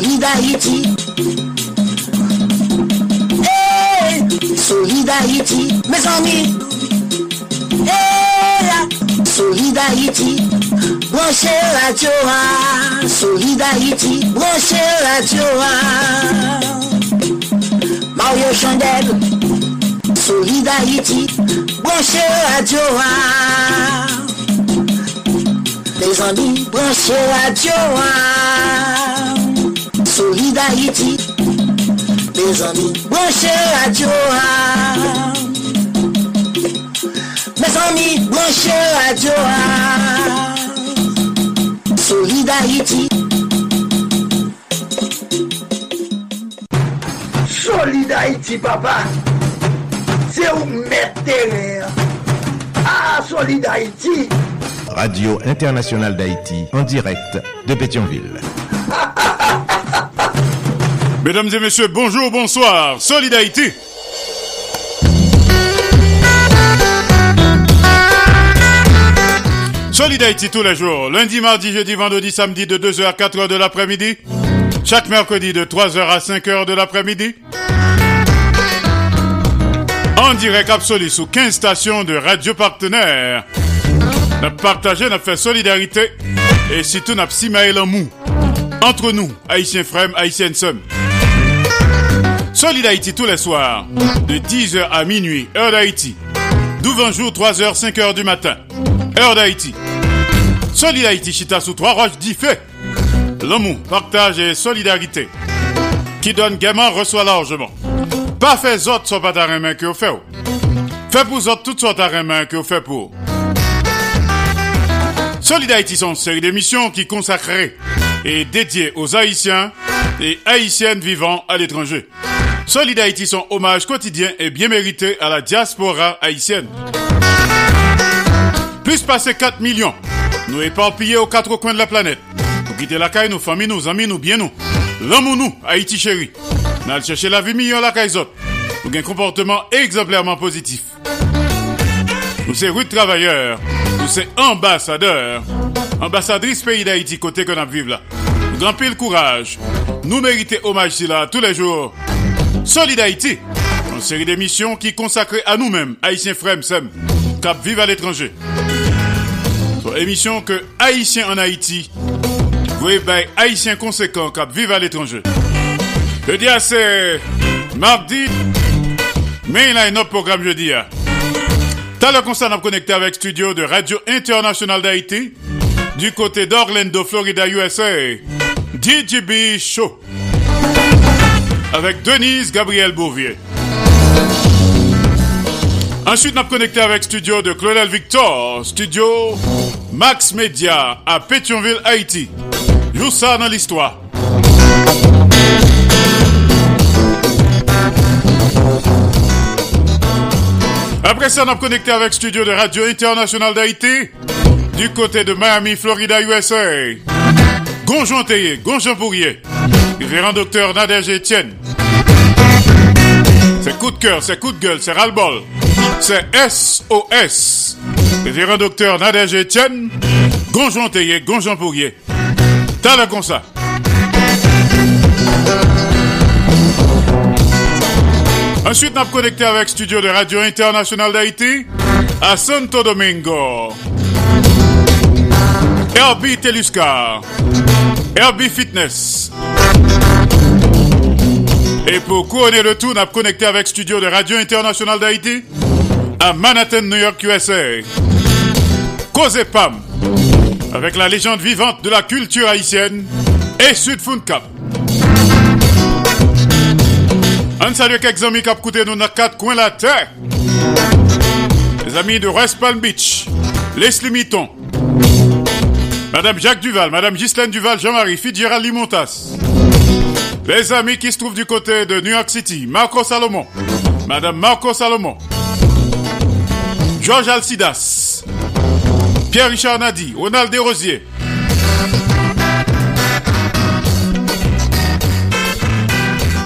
Solid Haïti. Hey, Solid Haïti, mes amis. Hey, Solid Haïti. Branchez la Joa. Solid Haïti, branchez la Joa. Mario Chandel. Solid Haïti, branchez la Joa. Les amis, branchez la Joa. Solid Haïti, les amis, branchez Joa. Mes amis, branchez Joa. Solid Haïti. Solid Haïti, papa. C'est où mettre Ah, Solid Haïti. Radio Internationale d'Haïti en direct de Pétionville. Mesdames et messieurs, bonjour, bonsoir. Solid Haïti. Solid Haïti tous les jours, lundi, mardi, jeudi, vendredi, samedi de 2h à 4h de l'après-midi. Chaque mercredi de 3h à 5h de l'après-midi. En direct absolu sous 15 stations de radio partenaires. Nous partagé, nous fait solidarité et surtout simaïl en mou. Entre nous, Haïtiens frères, Haïtiennes sœurs. Solid Haïti tous les soirs, de 10h à minuit, heure d'Haïti. 12 jour, 3h, 5h du matin, heure d'Haïti. Solid Haïti, chita sous trois roches fait. L'amour, partage et solidarité. Qui donne gaiement, reçoit largement. Pas fait autres soit pas ta main que vous faites. Fait pour autres toutes sortes de main que vous faites pour. Solid Haïti sont une série d'émissions qui consacrées et dédiées aux Haïtiens et Haïtiennes vivant à l'étranger. Solid Haïti sont hommage quotidien et bien mérité à la diaspora haïtienne. Plus passer 4 millions, nous éparpillés aux quatre coins de la planète. Pour quitter la caille, nos familles, nos amis, nous bien nous. Ou nous, Haïti chéri. Nous allons chercher la vie meilleure la caille. Nous un comportement exemplairement positif. Nous sommes rudes travailleurs. Nous sommes ambassadeurs. Ambassadrice pays d'Haïti côté que nous vivons là. Nous grand pile courage. Nous méritons hommage là tous les jours. Solid Haïti. Une série d'émissions qui consacrée à nous-mêmes, Haïtiens frères, Sem, cap vivent à l'étranger. Une émission que Haïtiens en Haïti, oui, ben, Haïtiens conséquents cap vivent à l'étranger. Je dis à c'est mardi, mais il a un autre programme jeudi. T'as le on a connecté avec studio de Radio Internationale d'Haïti, du côté d'Orlando, Florida, USA. DJB Show. Avec Denise Gabriel Bouvier. Ensuite, a connecté avec studio de Claudel Victor, studio Max Media à Pétionville, Haïti. Joue ça dans l'histoire. Après ça, a connecté avec studio de Radio Internationale d'Haïti du côté de Miami, Florida, USA. Gonjon Théier, Gonjon Pourrier, révérend docteur Nadège Etienne. C'est coup de cœur, c'est coup de gueule, c'est ras-le-bol. C'est SOS. Révérend docteur Nadège Etienne, Gonjon Théier, Gonjon. T'as le comme ça. Ensuite, a connecté avec studio de Radio Internationale d'Haïti à Santo Domingo. Herbie Teluscar, Herbie Fitness. Et pour couronner le tout, on a connecté avec studio de Radio Internationale d'Haïti à Manhattan, New York, USA. Cause Pam, avec la légende vivante de la culture haïtienne et Sud Cap. On salue quelques amis qui ont nous dans quatre coins de la terre. Les amis de West Palm Beach, Leslie Mitton, Madame Jacques Duval, Madame Ghislaine Duval, Jean-Marie Fitzgerald Limontas. Les amis qui se trouvent du côté de New York City, Marco Salomon, Madame Marco Salomon, Georges Alcidas, Pierre-Richard Nadi, Ronald Desrosiers,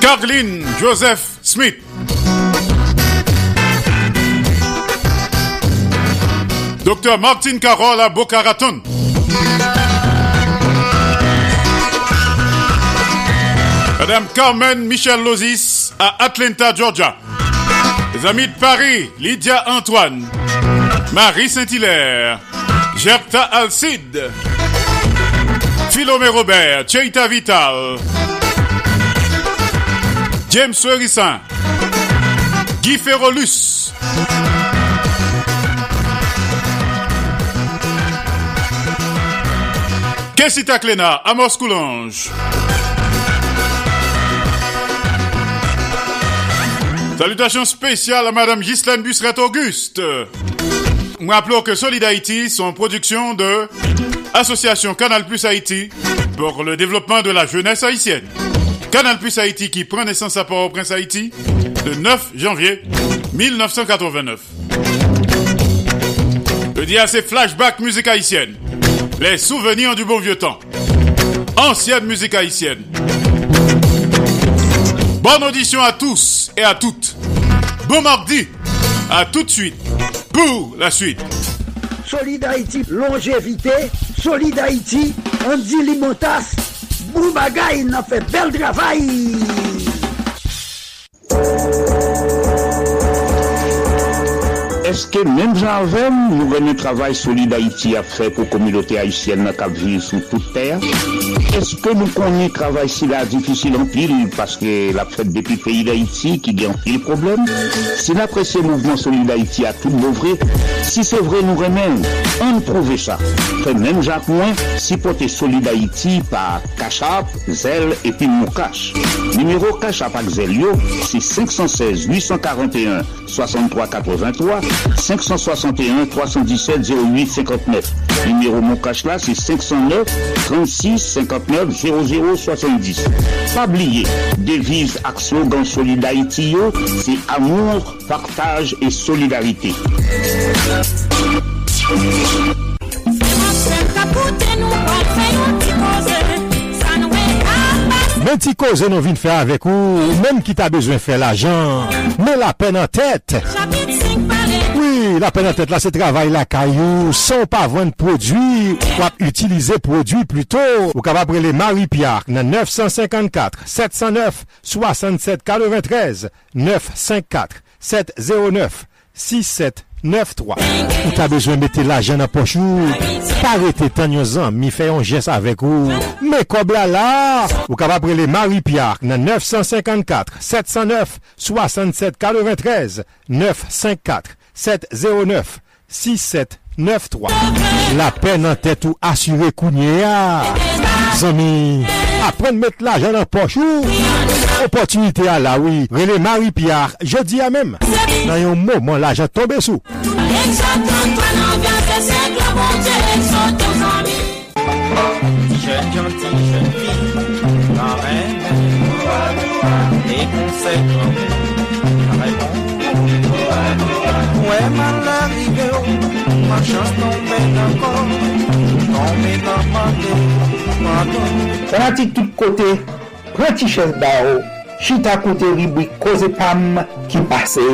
Caroline Joseph Smith. Docteur Martin Carole à Boca. Madame Carmen Michel Lozis à Atlanta, Georgia. Les amis de Paris, Lydia Antoine, Marie Saint-Hilaire, Gerta Alcide, Philomé Robert, Cheita Vital, James Sorissin, Guy Ferrolus, Kessita Klena, Amos Coulange. Salutations spéciales à Madame Ghislaine Busseret-Auguste. Nous rappelons que Solid Haïti sont production de Association Canal Plus Haïti pour le développement de la jeunesse haïtienne. Canal Plus Haïti qui prend naissance à Port-au-Prince Haïti le 9 janvier 1989. Le dia c'est Flashback musique haïtienne. Les souvenirs du bon vieux temps. Ancienne musique haïtienne. Bonne audition à tous et à toutes. Bon mardi. À tout de suite. Pour la suite. Solid Haïti, longévité. Solid Haïti, Andy Limotas. Boubagaï, n'a fait bel travail. Eske menm janvem nou veni travay soli d'Haïti a fe pou komilote Haïtien nan kap vi sou tout ter? Eske nou koni travay si la difisil an pil paske la fet depi peyi d'Haïti ki gen pil problem? Si la presye mouvment soli d'Haïti a tout mouvre, si se vre nou remen, an prouve sa. Fe menm jak mwen, si pote soli d'Haïti pa Kachap, Zel epi Moukache. Numero Kachap ak Zel yo, si 516 841 6383 561 317 08 59. Numéro mon là, c'est 509 36 59 00 70. Pas oublier, devise ak slogan Solid Haïti yo, c'est amour, partage et solidarité. Men ti koze nou vin fè avèk ou, menm ki ta bezwen fè l'ajan, men la pen an tèt. Oui, la peine en tête là, c'est travail la caillou. Sans pas vendre produit, ou utiliser produit plutôt. Ou capable les Marie Pierre, 954 709 67 93 954 709 67 9-3. Ou ta bezwen mette la jen apochou, parete tan yon zan, mi fè yon jes avek ou. Me kobla la, ou kaba prele Marie-Pierre nan 954-709-67-93, 954 709 67 9-3 La pen nan tèt ou asyre kounye ya Zami Apren met la jen apochou Opotunite a la oui. Rele Marie-Pierre Je di a mem Nan yon mouman la jen tombe sou Jeune gentil, jeune fille, et. Mwen man la rive ou Man chans tombe nan kon Tombe nan mande Mando Sanati tout kote Prenti ches ba ou Chita kote ribwi koze pam Ki pase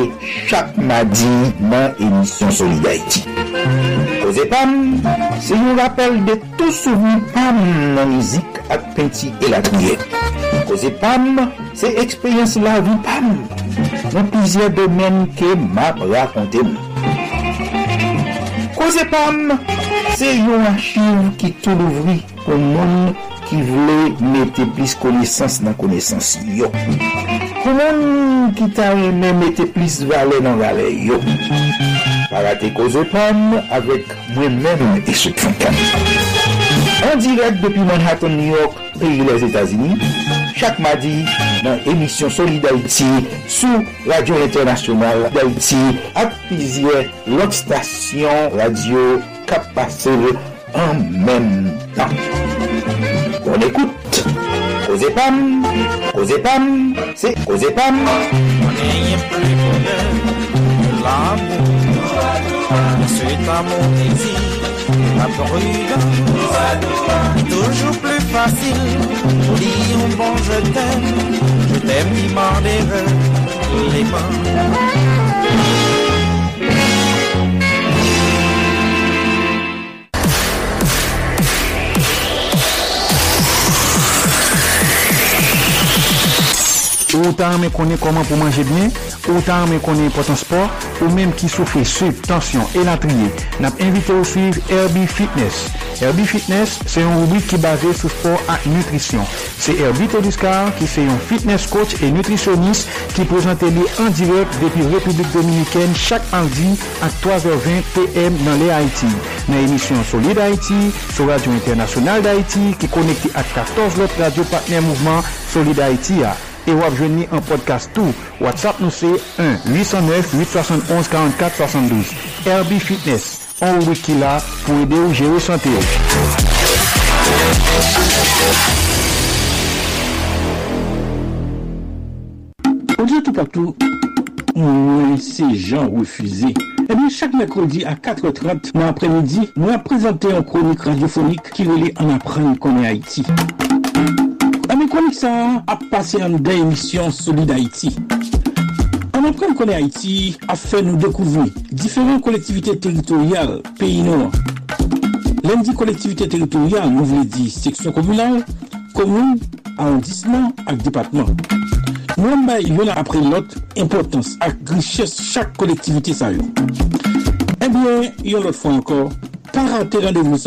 chak madi Nan emisyon Solidarity Zepam, se yon rappel de tou souvi pam nan mizik ak penti elakouye. Koze pam, se ekspeyans la vi pam, nan pizye domen ke map rakonte mou. Koze pam, se yon achiv ki tou louvri pou moun ki vle mette plis konesans nan konesans yo. Pou moun ki ta reme mette plis vale nan vale yo. Parate koze pam avek mwen men esot fankan. An direk depi Manhattan, New York, peyi les Etats-Unis, chak madi nan emisyon Soli d'Haïti sou Radio Internasyonal d'Haïti ak pizye lòk stasyon radio kap pase an men tan. Kon ekoute Koze Pam, Koze Pam, se Koze Pam. N'ayez plus que l'amour. C'est à mon désir, la prudence. Toujours plus facile dire un bon je t'aime. Je t'aime, il m'en les mains. Ou ta ame konen koman pou manje bine, ou ta ame konen potan sport, ou menm ki soufri suiv, tansyon, elatriye, nap invite ou suiv Herbie Fitness. Herbie Fitness se yon rubrik ki base sou sport ak nutrisyon. Se Herbie Teduscar ki se yon fitness coach e nutrisyonis ki prezante li an direk depi Republik Dominiken chak mardi ak 3h20 PM nan le Haiti. Nan emisyon Solid Haiti, sou Radio Internasyonal d'Haiti ki konekte ak 14 lot radio partner mouvment Solid Haiti ya. E wap jwenni an podcast tou. WhatsApp nou se 1-809-871-4472. Herbie Fitness. An wiki la pou ede ou jere sante ou. On dit tout partout, mwen se jan refuze. Eh bien, chaque mercredi à 4h30 dans l'après-midi, nous avons présenté un chronique radiophonique qui relie en apprendre qu'on est Haïti. Ami chronique ça a passé en deux émissions Solid Haïti. En apprendre qu'on est Haïti a fait nous découvrir différentes collectivités territoriales pays nord. Lundi collectivité territoriale, nous voulons dire section communale, commune, arrondissement et département. Nous avons l'un après l'autre importance et richesse chaque collectivité ça. Eh bien, il y a l'autre fois encore, pas rater rendez-vous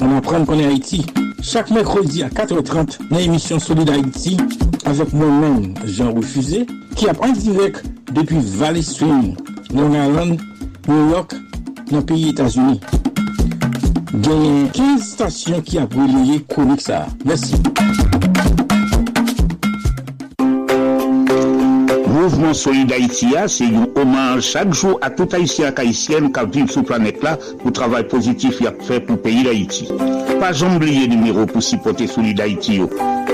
ça. On apprend qu'on est Haïti. Chaque mercredi à 4h30 dans l'émission Solid Haïti avec moi-même, Jean Refusé, qui a en direct depuis Valley Stream, Long Island, New York, dans le pays États-Unis. A 15 stations qui a relayé chronique ça. Merci. Mouvement c'est chaque jour à tout haïtien haïtienne qui vivent sur la planète là pour travail positif qu'il a fait pour le pays d'Haïti. Pas oublier le numéro pour supporter Solid Haïti.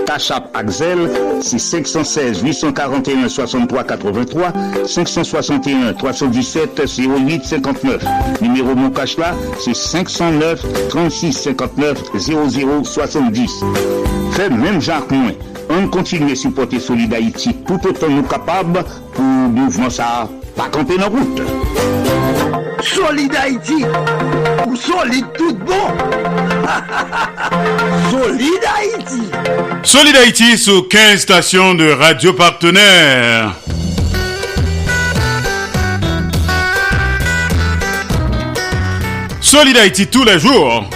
Tachap Axel, c'est 516 841 63 83 561 317 08 59. Numéro mon là, c'est 509 36 59 00 70. Fait même Jacques Moins. On continue à supporter Solid Haïti tout autant nous capables pour mouvement ça pas camper dans la route. Solid Haïti, ou solide tout bon. solide Haïti. Solid Haïti sous 15 stations de radio partenaires. Solid Haïti tous les jours.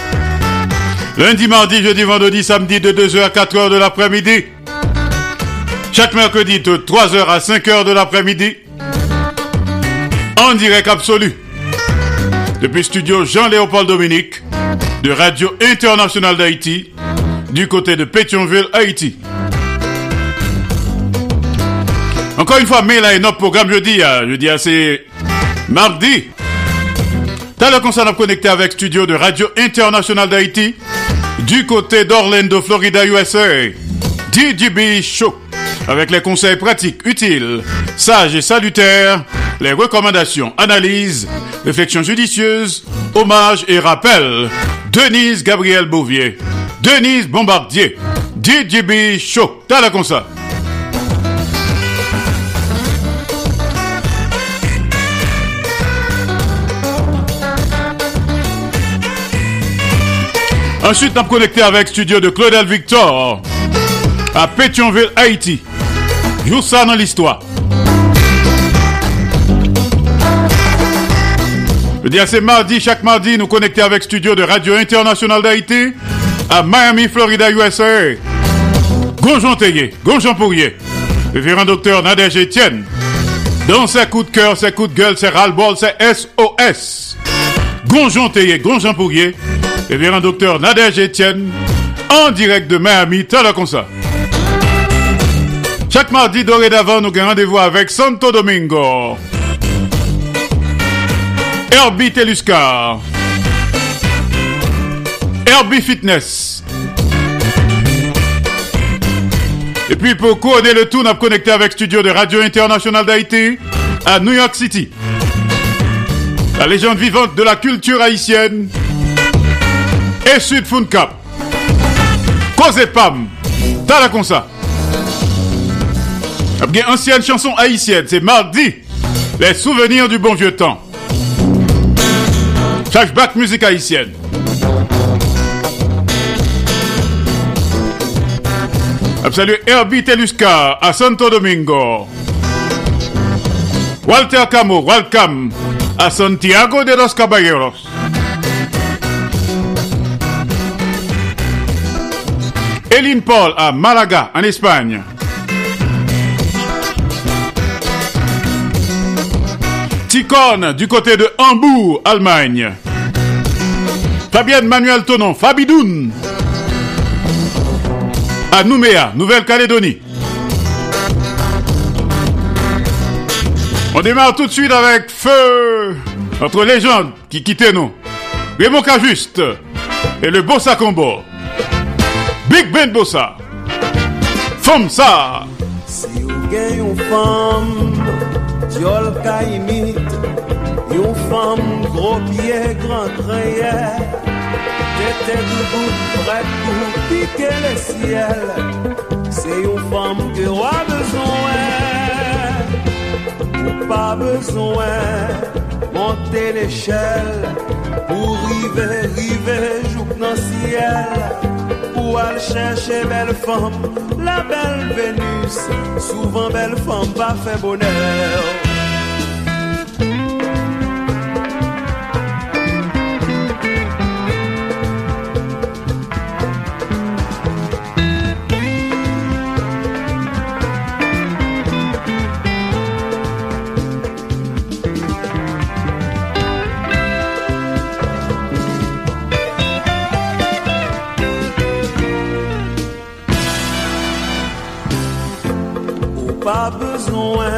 Lundi, mardi, jeudi, vendredi, samedi de 2h à 4h de l'après-midi. Chaque mercredi de 3h à 5h de l'après-midi. En direct absolu. Depuis studio Jean-Léopold Dominique de Radio Internationale d'Haïti du côté de Pétionville, Haïti. Encore une fois, mais là, notre programme jeudi, hein. jeudi, c'est mardi. T'as le concert à connecter avec studio de Radio Internationale d'Haïti du côté d'Orlando, Florida, USA. DJB Show avec les conseils pratiques, utiles, sages et salutaires, les recommandations, analyses, réflexions judicieuses, hommages et rappels. Denise Gabriel Bouvier, Denise Bombardier, DJB Show. T'as la concert. Ensuite, on connecté avec studio de Claudel Victor à Pétionville, Haïti. Joue ça dans l'histoire. Je dis c'est mardi, chaque mardi, nous connecter avec studio de Radio Internationale d'Haïti à Miami, Florida, USA. Gonjon Théier, Gonjon Pourrier, révérend docteur Nadège Etienne. Dans ses coups de cœur, ses coups de gueule, ses ras-le-bol, ses SOS. Gonjon Théier, Gonjon Pourrier, révérend docteur Nadège Etienne, en direct de Miami, tel comme ça. Chaque mardi dorénavant, nous avons rendez-vous avec Santo Domingo. Herbie Teluscar. Herbie Fitness. Et puis pour couronner le tout, on a connecté avec studio de Radio Internationale d'Haïti à New York City. La légende vivante de la culture haïtienne et Sud Cap. Cause Pam. T'as comme ça. Bien ancienne chanson haïtienne, c'est mardi. Les souvenirs du bon vieux temps. Flashback musique haïtienne. Salut Herbie Telusca à Santo Domingo. Walter Camo, welcome à Santiago de los Caballeros. Eline Paul à Malaga, en Espagne. Ticone du côté de Hambourg, Allemagne. Fabienne Manuel Tonon, Fabidoun. À Nouméa, Nouvelle-Calédonie. On démarre tout de suite avec Feu, notre légende qui quittait nous. Raymond Juste et le Bossa Combo. Big Ben Bossa. Femme ça. Si vous une femme, yon femme gros pied, grand trayer, tête debout, prête pour piquer le ciel. C'est une femme que roi besoin, pas besoin, monter l'échelle, pour river, river, joue dans le ciel. Pour aller chercher belle femme, la belle Vénus. Souvent belle femme pas fait bonheur. Pas besoin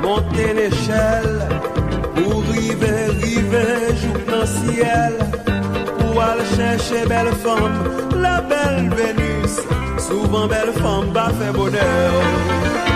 monter l'échelle pour river, river, jouer dans ciel pour aller chercher belle femme, la belle Vénus. Souvent belle femme pas fait bonheur.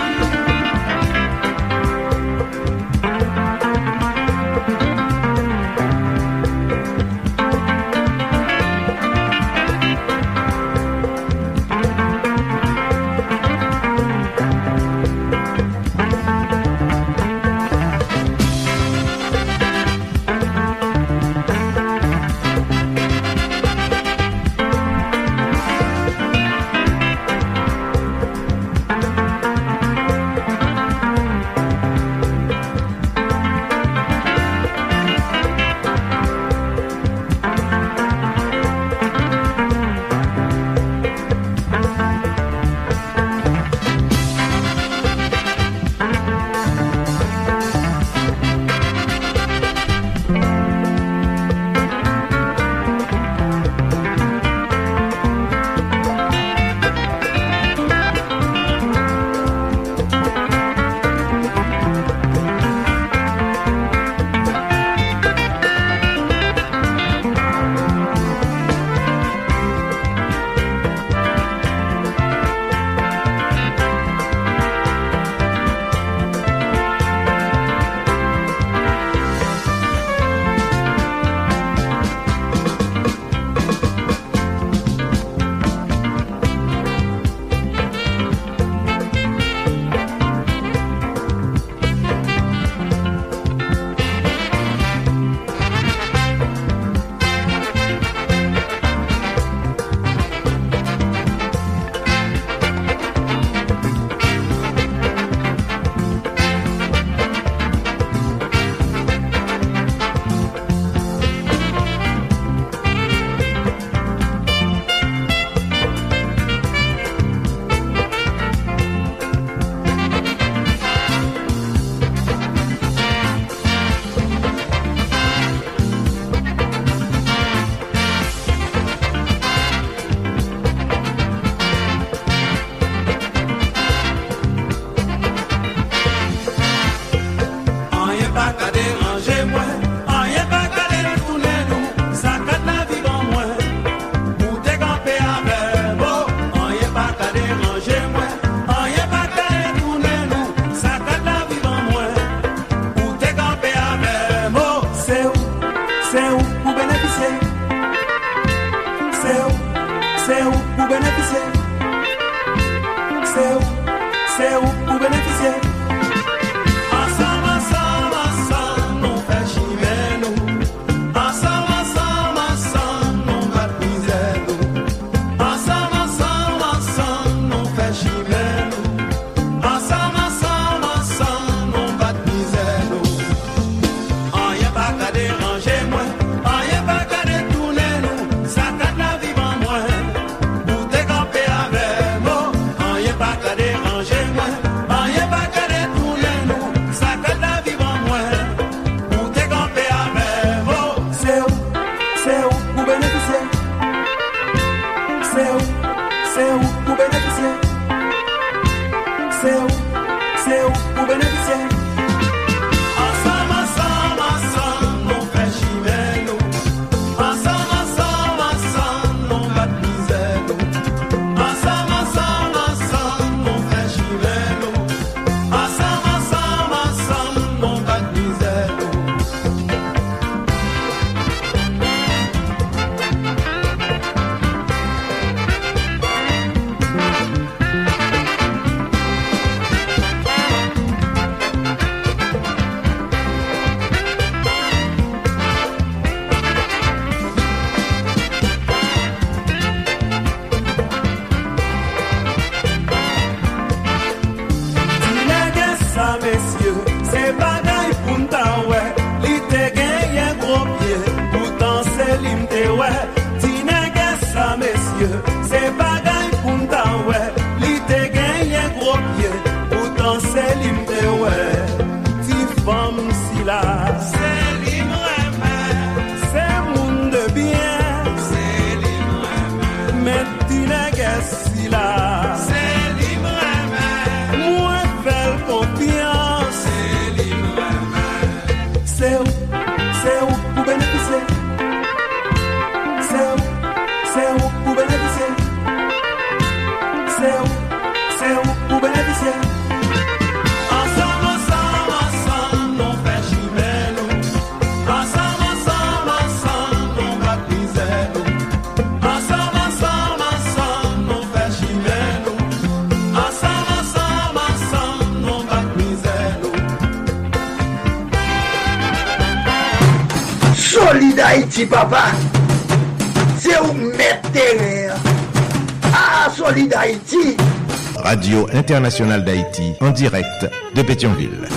Internationale d'Haïti, en direct de Pétionville.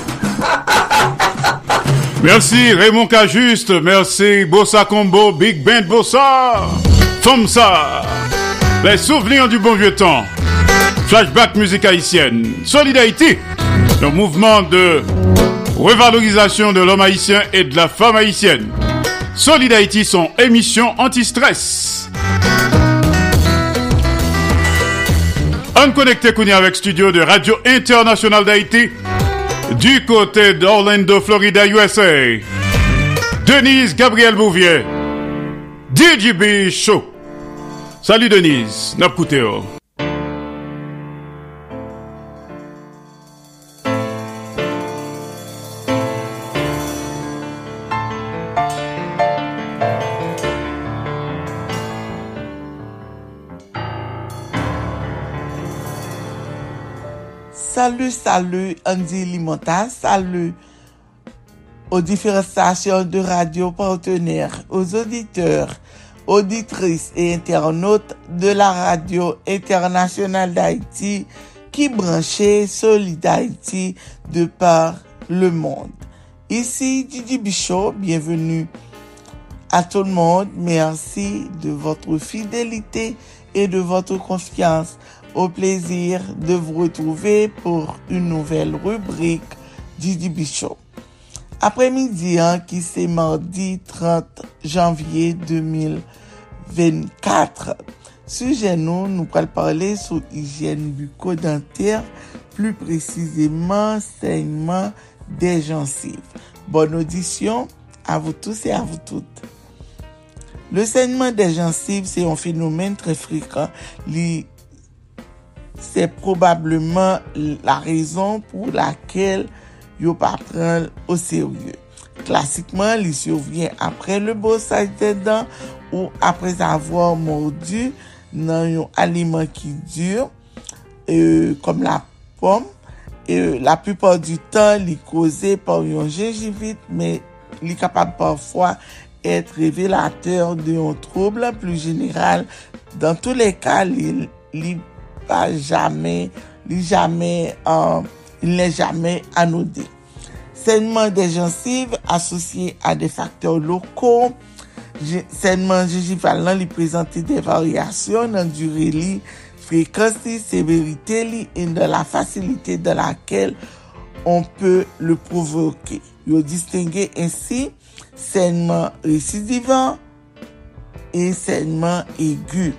Merci Raymond Cajuste, merci Bossa Combo, Big Band Bossa, ça les souvenirs du bon vieux temps, flashback musique haïtienne, Solid Haïti, le mouvement de revalorisation de l'homme haïtien et de la femme haïtienne. Solid Haïti, son émission anti-stress. On connecté Kounia avec studio de Radio Internationale d'Haïti du côté d'Orlando, Florida, USA. Denise Gabriel Bouvier, DJB Show. Salut Denise, Napkouteo. Salut, Andy Limota, salut aux différentes stations de radio partenaires, aux auditeurs, auditrices et internautes de la radio internationale d'Haïti qui branchait Solid Haïti de par le monde. Ici Didi Bichot, bienvenue à tout le monde. Merci de votre fidélité et de votre confiance au plaisir de vous retrouver pour une nouvelle rubrique Didi Bichot. Après-midi, hein, qui c'est mardi 30 janvier 2024. Sujet nous, nous allons parler sur hygiène bucco-dentaire, plus précisément saignement des gencives. Bonne audition à vous tous et à vous toutes. Le saignement des gencives, c'est un phénomène très fréquent. se probableman la rezon pou lakel yo pa pren o serye. Klasikman, li survyen apre le bo sajte dan ou apre avwa mordu nan yon aliman ki dur e, euh, kom la pom. E, la pupor du tan li koze por yon genjivit men li kapab parfwa et revelateur de yon trouble plus general. Dan tou le ka, li, li pa jamen, li jamen, um, euh, il n'est jamais anodé. Saignement des gencives associé à des facteurs locaux, saignement gingival nan li prezante de variasyon nan dure li, frekansi, severite li et de la facilité de laquelle on peut le provoquer. Yo distingue ainsi saignement récidivant et saignement aigu.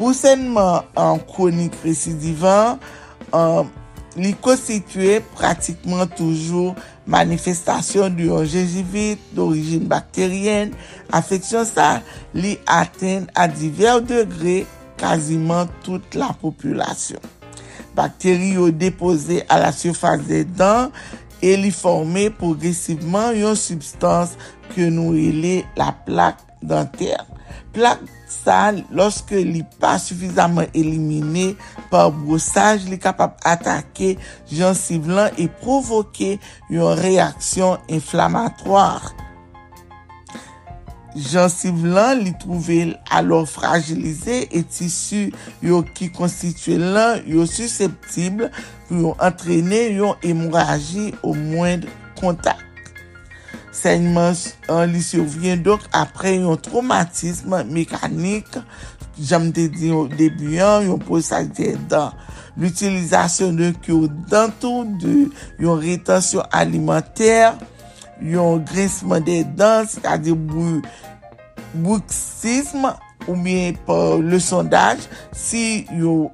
Pousenman an kronik residivan, um, li konstituye pratikman toujou manifestasyon di yon jejivit, d'origin bakteryen, afeksyon sa li aten a diver degre kaziman tout la populasyon. Bakteri yo depose a la syofase de dan e li forme progresiveman yon substans ke nou ele la plak denter. Plak sa, loske li pa sufizaman elimine pa brousaj, li kapap atake jansiv lan e provoke yon reaksyon inflamatoar. Jansiv lan li trouve alor fragilize e tisu yo ki konstituye lan yo susceptible pou yon entrene yon emoraji ou mwen kontak. sènyman li souvyen. Dok apre yon traumatisme mekanik, jam te di yon debuyan, yon posaj de dan. L'utilizasyon de kyou dantou, yon retasyon alimenter, yon grisman de dan, se ta di bouksisme, ou bien le sondaj, si yon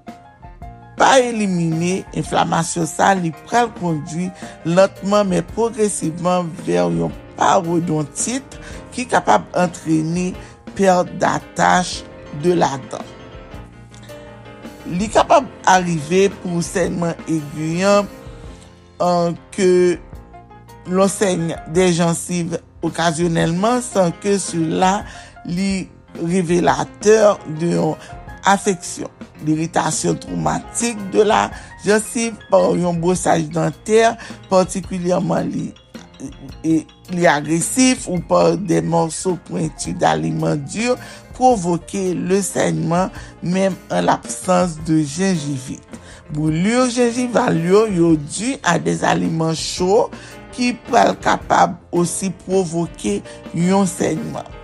pa elimine, inflamasyon sa li pral kondwi lentman men progresiveman ver yon parodontit ki kapab antreni perte datache de la dan. Li kapab arrive pou sènman eguyan an ke lonsègne de jansive okasyonelman san ke sou la li revelateur de yon afeksyon. l'irritasyon traumatik de la jensif par yon brossaj dantèr, partikulyaman li, li agresif ou par de morso pointu d'aliment dur, provoke le saignman menm an l'absans de jengivit. Boulur jengival yo yo du a des aliment chou ki pral kapab osi provoke yon saignman.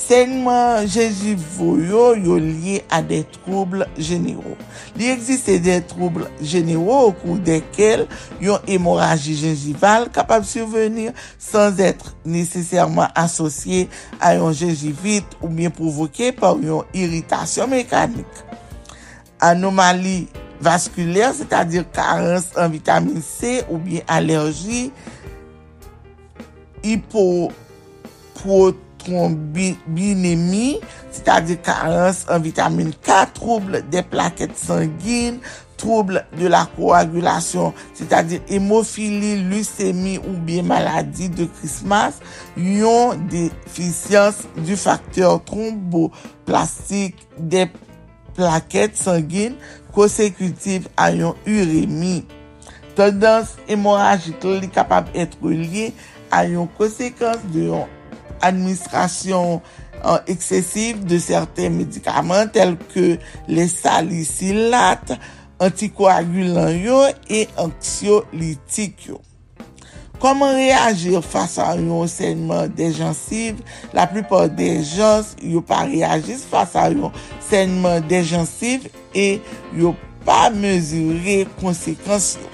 Segman jejivoyo yo liye a de trouble jenero. Li egziste de trouble jenero ou kou dekel yon hemoraji jenjival kapab survenir sans etre nesesèrman asosye a yon jenjivit ou bien provoke par yon iritasyon mekanik. Anomali vaskuler, c'est-à-dire karens en vitamine C ou bien alerji, hipoprotein, trombinemi, si ta di karens an vitamine K, trouble de plaket sangin, trouble de la koagulasyon, si ta di hemofili, lusemi ou bien maladi de krismas, yon defisyans du faktor tromboplastik de plaket sangin konsekutiv a yon uremi. Tendans hemoragik li kapab etre liye a yon konsekans de yon administration euh, excessive de certains médicaments tels que les salicilates, antikoagulant yo e anxiolytik yo. Koman reagir fasa yon senman de jansiv? La plupor de jans yo pa reagis fasa yon senman de jansiv e yo pa mezure konsekans yo.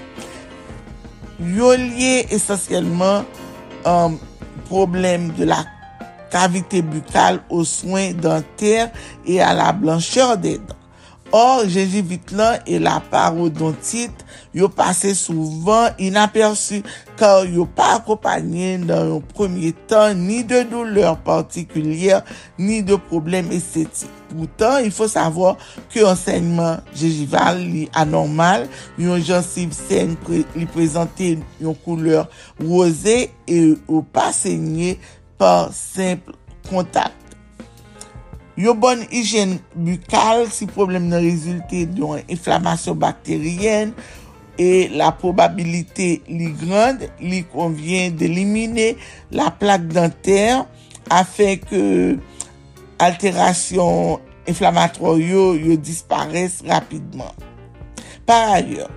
Yo liye esasyelman um, euh, problem de la cavité buccale aux soins dentaires et à la blancheur des dents. Or, jéjivit lan e la parodontite yo pase souvan inaperçu kar yo pa akopanyen nan yon premier tan ni de douleur partikulyer ni de problem estetik. Poutan, il fò savo ke enseignement jéjival li anormal, yon jansiv sen li prezante yon kouleur rose e yo pa senye par simple kontak. Yo bon hijen bukal si problem nan rezulte don inflamasyon bakteryen e la probabilite li grande, li konvyen delimine la plak denter afek ke alterasyon inflamatroyo yo dispares rapidman. Par ayer,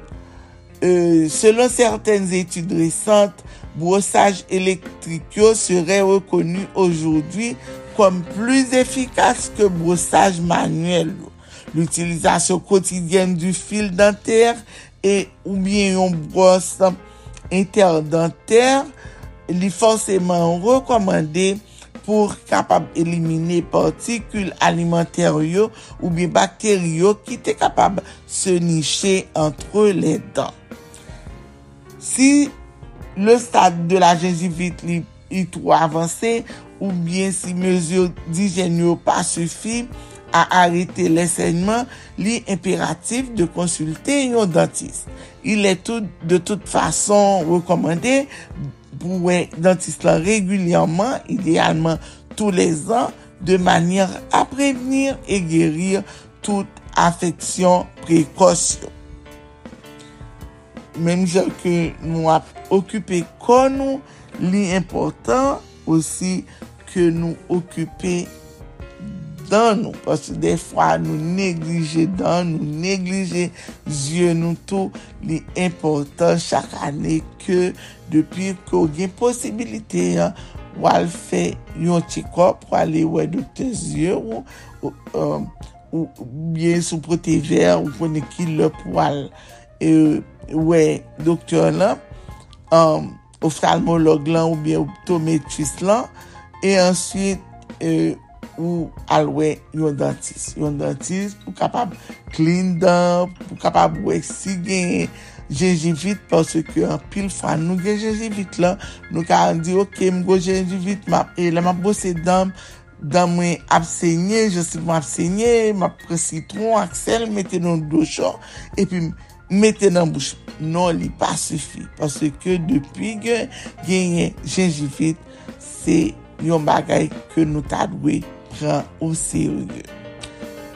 euh, selon certaine etude resante, brossage électrique serait reconnu aujourd'hui comme plus efficace que brossage manuel. L'utilisation quotidienne du fil dentaire et ou bien yon brosse interdentaire li forcément recommandé pour capable éliminer particules alimentaires ou bien bactéries qui étaient capables se nicher entre les dents. Si le stade de la jengivit li itou avanse ou bien si mezyon dijenyo pa sufi a arete l'esenman li imperatif de konsulte yon dentist. Il est tout, de tout fason rekomande pou wè dentist la regulyanman, idealman tou les an, de manyer a prevenir e gerir tout afeksyon prekosyon. menm jan ke nou ap okupe kon nou, li important osi ke nou okupe dan nou. Pasi defwa nou neglije dan nou, neglije zye nou tou, li important chak ane ke depi ko gen posibilite ya, wal fe yon chikop, wal le wè dote zye ou, ou, um, ou bien sou pote ver ou pwene ki lop wal e, wè doktor lan, um, oftalmolog lan ou bien optometris lan, e answit e, ou alwe yon dentist. Yon dentist pou kapab clean dan, pou kapab wè si gen jenjivit, pwase ke an pil fwa nou gen jenjivit lan, nou ka an di, ok, mgo jenjivit, map, e la map bose dam, dan mwen apsenye, josi mwen apsenye, mwen apre sitron, aksel, mette nou do chon, epi mwen mette nan bouch. Non li pa sufi. Pase ke depi gen genye jenjivit, se yon bagay ke nou tadwe pran ou serye.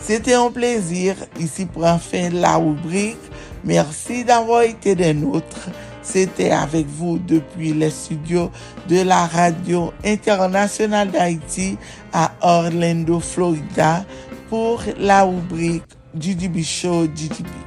Sete yon plezir. Isi pran fin la rubrik. Mersi d'avoir été des nôtres. C'était avec vous depuis les studios de la radio internationale d'Haïti à Orlando, Florida pour la rubrique GDB Show GDB.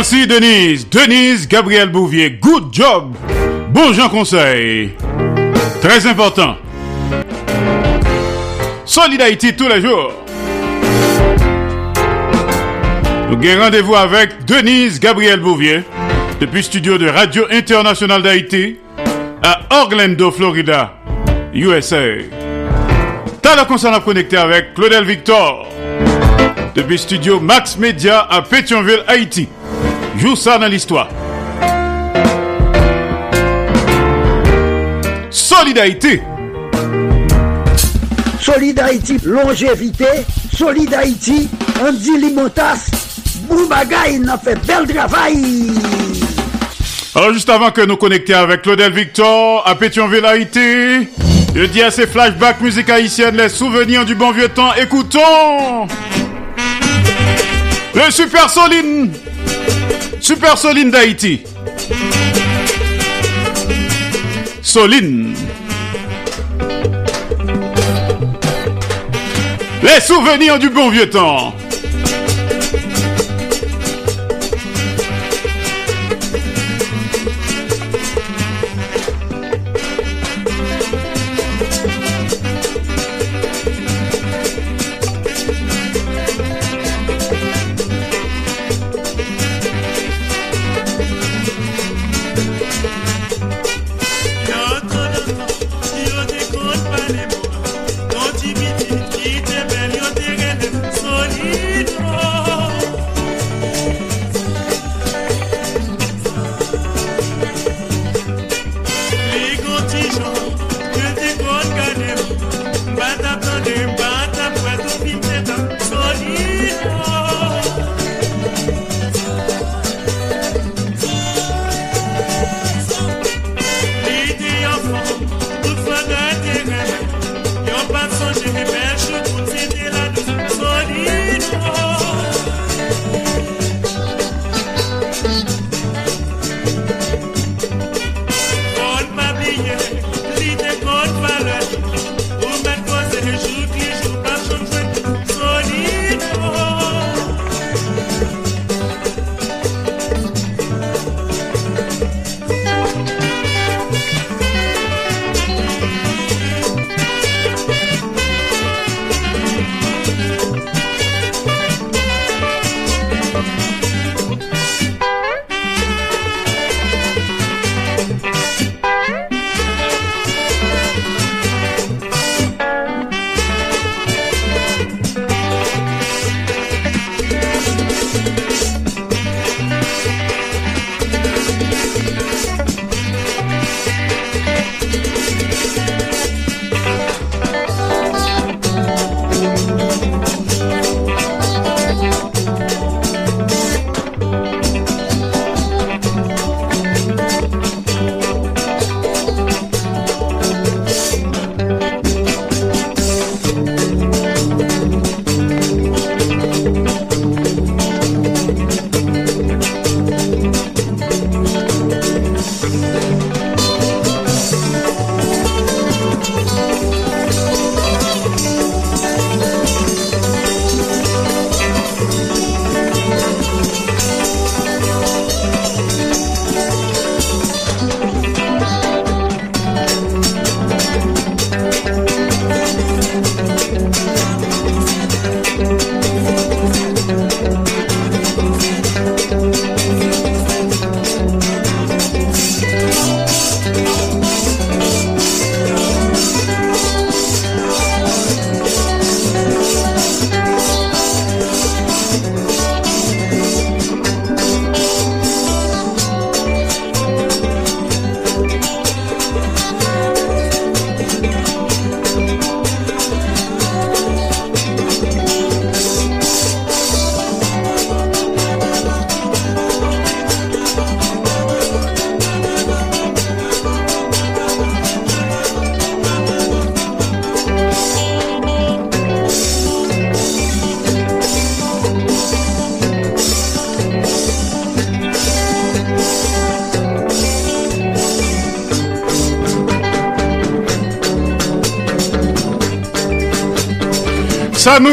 Merci Denise. Denise Gabriel Bouvier. Good job. Bon Jean Conseil. Très important. Solidarité tous les jours. Nous avons rendez-vous avec Denise Gabriel Bouvier depuis studio de Radio Internationale d'Haïti à Orlando, Florida, USA. T'as la concert à connecter avec Claudel Victor. Depuis studio Max Media à Pétionville, Haïti. Joue ça dans l'histoire. Solidarité. Solidarité, longévité. Solidarité, Andy Limotas. Boubagaï, il a fait bel travail. Alors juste avant que nous connections avec Claudel Victor à Pétionville, Haïti, je dis à ces flashbacks musique haïtienne, les souvenirs du bon vieux temps, écoutons le Super Soline, Super Soline d'Haïti. Soline. Les souvenirs du bon vieux temps.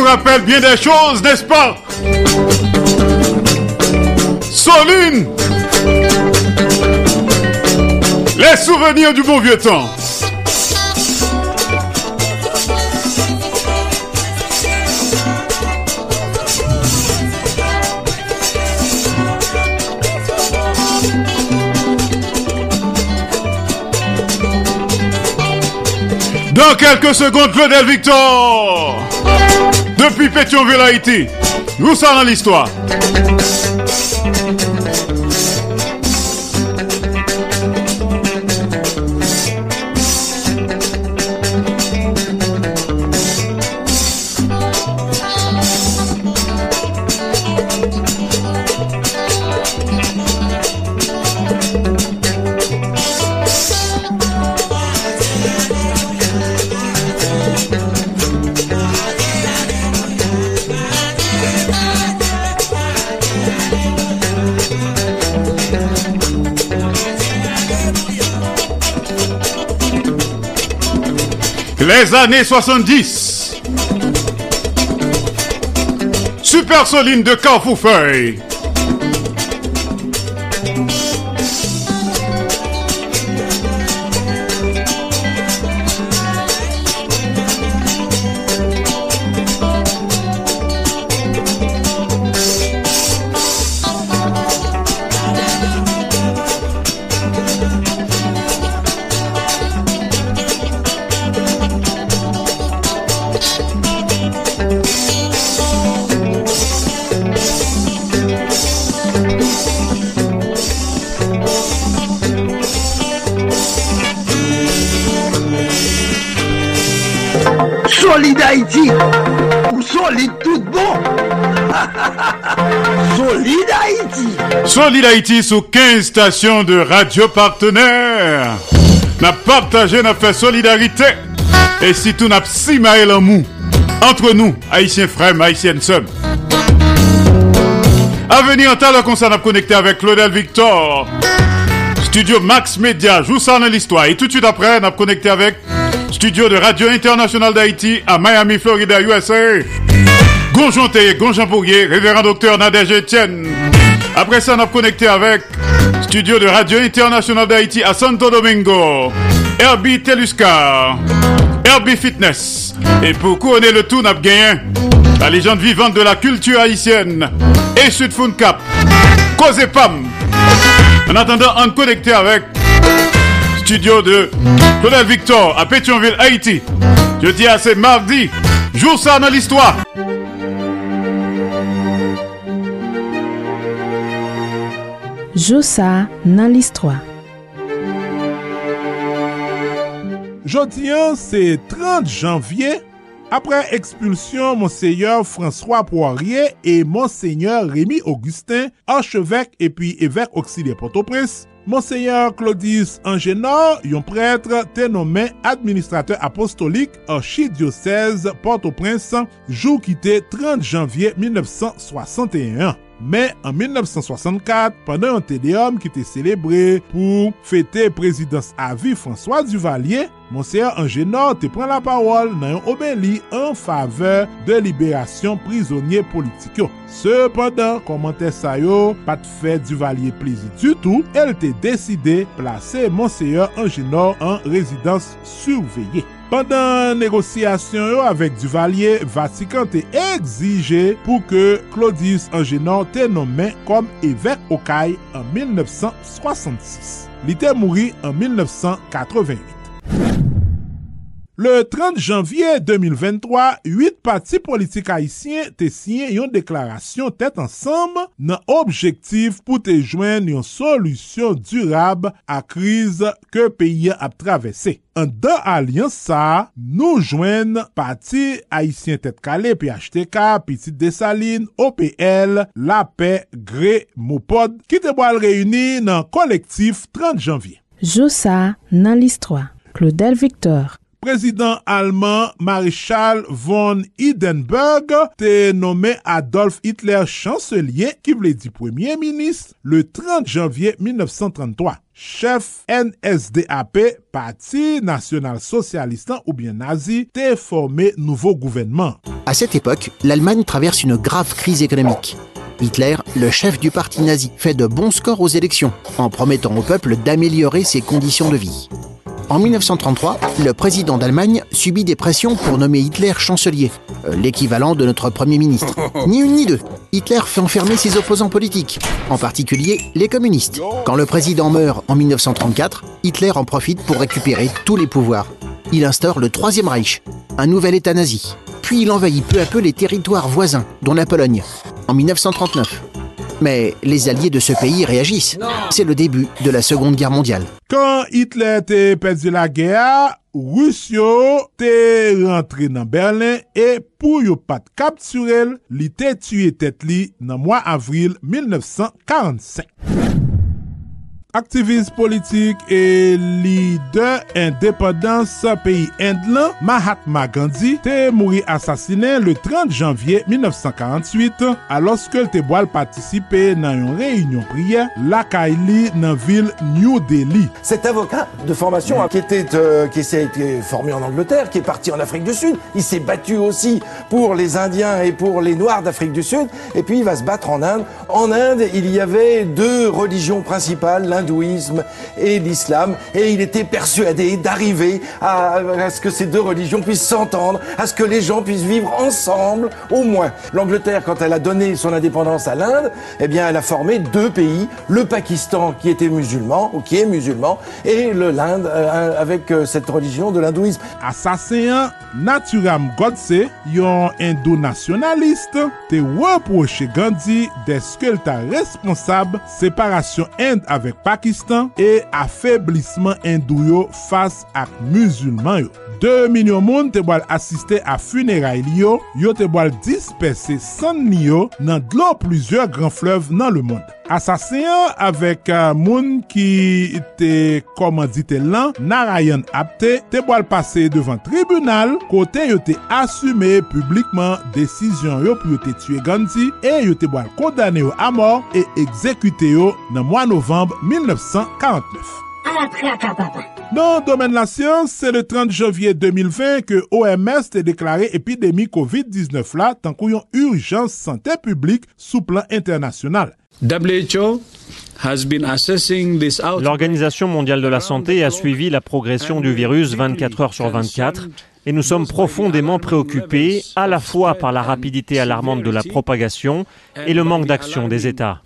Rappelle bien des choses, n'est-ce pas? Soline Les souvenirs du bon vieux temps. Dans quelques secondes, Claudel Victor. Depuis Pétionville, Haïti. Nous sommes l'histoire. Les années 70. Super Soline de Carrefourfeuille. Haïti, ou solide tout bon. solide Haïti. Solide Haïti sous 15 stations de radio partenaires. N'a partagé, n'a fait solidarité. Et si tout n'a si en mou. Entre nous, haïtiens frères, haïtiennes sœurs. À venir en temps, qu'on s'en a connecté avec Claudel Victor. Studio Max Media, joue ça dans l'histoire. Et tout de suite après, on a connecté avec studio de Radio Internationale d'Haïti à Miami, Florida, USA. Gonjon Gonjon Bourrier, révérend docteur Nadège Etienne. Après ça, on a connecté avec studio de Radio Internationale d'Haïti à Santo Domingo. Herbie Teluscar, Herbie Fitness. Et pour couronner le tout, on a gagné la légende vivante de la culture haïtienne et Sud Cap. Cause Pam. En attendant, on connecté avec studio de Claudel Victor à Pétionville, Haïti. Je dis à c'est mardi. Jour ça dans l'histoire. Jour ça dans l'histoire. Jeudi, c'est 30 janvier. Après expulsion, Monseigneur François Poirier et Monseigneur Rémi Augustin, archevêque et puis évêque auxiliaire Port-au-Prince, Monseigneur Claudius Angenor, yon prêtre, te nomen administrateur apostolik archidiocèse Port-au-Prince, jou ki te 30 janvier 1961. Men, an 1964, pandan yon tedeum ki te celebre pou fete prezidans avi François Duvalier, Monseigneur Angenor te pren la parol nan yon obeli an faveur de liberasyon prizonye politik yo. Sependan, komante sayo, pat fe Duvalier plizi du tout, el te deside plase Monseigneur Angenor an rezidans surveye. Pendan negosyasyon yo avèk Duvalier, Vatikan te egzije pou ke Claudius Angenor te nomen kom evèk Okay an 1966. Li te mouri an 1988. Le 30 janvye 2023, 8 pati politik haisyen te siyen yon deklarasyon tet ansam nan objektif pou te jwen yon solusyon durab a kriz ke peyi ap travesse. An dan alians sa, nou jwen pati Haitien Tet Kale, PHTK, Petit Desaline, OPL, La Paix, Gre, Mopod, ki te boal reyuni nan kolektif 30 janvye. Joussa nan list 3. Claudel Victor Prezident alman Marichal von Hindenburg te nome Adolf Hitler chancelier ki vle di premier ministre le 30 janvier 1933. Chef NSDAP, Parti National Socialistan ou bien nazi, te formé nouveau gouvernement. À cette époque, l'Allemagne traverse une grave crise économique. Hitler, le chef du parti nazi, fait de bons scores aux élections en promettant au peuple d'améliorer ses conditions de vie. En 1933, le président d'Allemagne subit des pressions pour nommer Hitler chancelier, euh, l'équivalent de notre Premier ministre. Ni une ni deux. Hitler fait enfermer ses opposants politiques, en particulier les communistes. Quand le président meurt en 1934, Hitler en profite pour récupérer tous les pouvoirs. il instaure le Troisième Reich, un nouvel État nazi. Puis il envahit peu à peu les territoires voisins, dont la Pologne, en 1939. Mais les alliés de ce pays réagissent. C'est le début de la Seconde Guerre mondiale. Quand Hitler te perdu la guerre, Rusyo te rentre nan Berlin e pou yo pat kapturel li te tuye tet li nan mwa avril 1945. Aktivist politik e lider independans peyi Indlan, Mahatma Gandhi, te mouri asasine le 30 janvye 1948 aloske te boal patisipe nan yon reyunyon priye lakay li nan vil New Delhi. Cet avocat de formation qui, était, euh, qui s'est été formé en Angleterre, qui est parti en Afrique du Sud, il s'est battu aussi pour les Indiens et pour les Noirs d'Afrique du Sud, et puis il va se battre en Inde. En Inde, il y avait deux religions principales, l'Inde et l'islam, et il était persuadé d'arriver à, ce que ces deux religions puissent s'entendre, à ce que les gens puissent vivre ensemble, au moins. L'Angleterre, quand elle a donné son indépendance à l'Inde, eh bien, elle a formé deux pays, le Pakistan qui était musulman, ou qui est musulman, et l'Inde euh, avec euh, cette religion de l'hindouisme. Assassin Naturam Godse, yon indo-nationaliste, te reproché Gandhi d'est-ce responsable séparation Inde avec Pakistan Pakistan e afeblisman hindou yo fas ak musulman yo. 2 milyon moun te boal asiste a funeray li yo, yo te boal disperse san ni yo nan dlo plizye gran flev nan le moun. Asasin avèk uh, moun ki te komandite lan nan rayan apte te boal pase devan tribunal kote yo te asume publikman desisyon yo pou yo te tue Gandhi e yo te boal kondane yo a mor e ekzekute yo nan mwa novembre 1949. Nan domen la siyans, se le 30 janvye 2020 ke OMS te deklare epidemi COVID-19 la tankou yon urjans sante publik sou plan internasyonal. L'Organisation mondiale de la santé a suivi la progression du virus 24 heures sur 24 et nous sommes profondément préoccupés à la fois par la rapidité alarmante de la propagation et le manque d'action des États.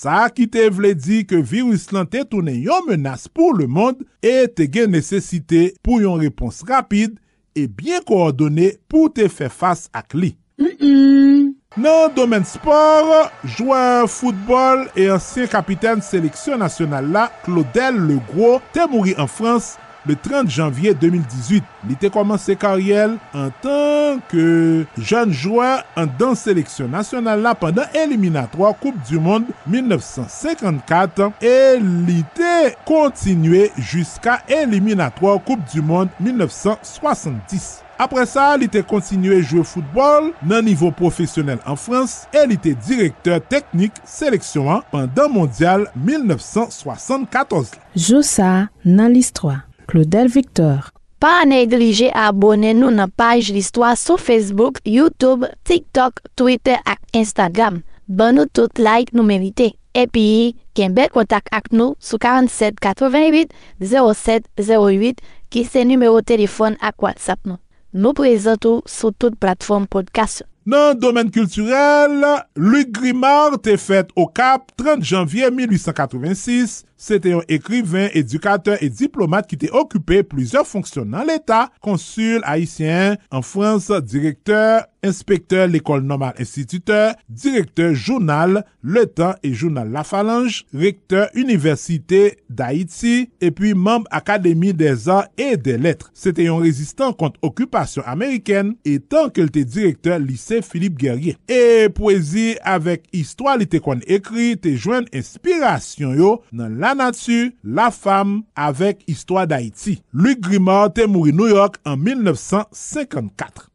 Sa ki te vle di ke virus lan te toune yon menas pou le mond e te gen nesesite pou yon repons rapide e bien koordone pou te fe fas ak li. Nan domen sport, jwè foutbol e ansyen kapiten seleksyon nasyonal la, Claudel Legros, te mouri an Frans le 30 janvye 2018. Li te komanse karyel an tanke jen jwè an dan seleksyon nasyonal la pandan eliminatwa Koupe du Monde 1954 e li te kontinue jiska eliminatwa Koupe du Monde 1970. Apre sa, li te kontinue jwe foutbol nan nivou profesyonel an Frans e li te direkteur teknik seleksyon an pandan mondial 1974. Joussa nan listroa. Claudel Victor. Pa neglije abone nou nan paj listroa sou Facebook, YouTube, TikTok, Twitter ak Instagram. Ban nou tout like nou merite. Epi, ken bel kontak ak nou sou 47 88 07 08 ki se numero telefon ak WhatsApp nou. Nou prezentou sou tout platform podcast. Nan domen kulturel, Luc Grimard te fèt au Cap 30 janvye 1886 C'était un écrivain, éducateur et diplomate qui était occupé plusieurs fonctions dans l'État, consul haïtien en France, directeur, inspecteur l'école normale instituteur, directeur journal Le Temps et journal La Phalange, recteur université d'Haïti et puis membre Académie des arts et des lettres. C'était un résistant contre occupation américaine et tant qu'il était directeur lycée Philippe Guerrier. Et poésie avec histoire, il était qu'on écrit, te joint inspiration yo dans la La natu, la fam, avek histwa d'Haïti. Luc Grimard te mouri New York an 1954.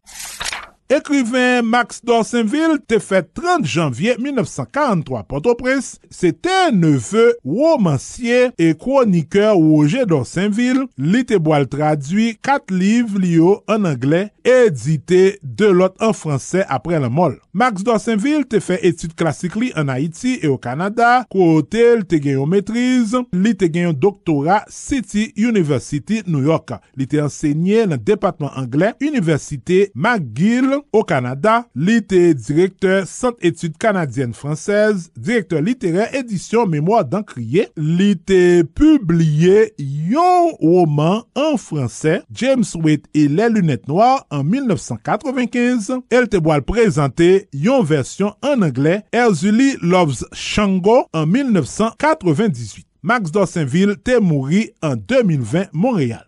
Ekriven Max Dorsenville te fet 30 janvye 1943 Port-au-Prince. Se te neve womansye e kronikeur Roger Dorsenville li te boal tradwi 4 liv li yo an Angle édité de l'autre en français après le mol. Max Dorsenville te fait études classiques en Haïti et au Canada, côté te gagné maîtrise, li te gagné doctorat City University New York. Li te enseigné dans le département anglais Université McGill au Canada, li te directeur Centre études canadienne française, directeur littéraire édition Mémoire d'Ancrier, li te publié yon roman en français. James Waite et les lunettes noires en 1995. Elle te boit présenter yon version en anglais, Erzuli Loves Shango en 1998. Max Dorsainville te mouri en 2020 Montréal.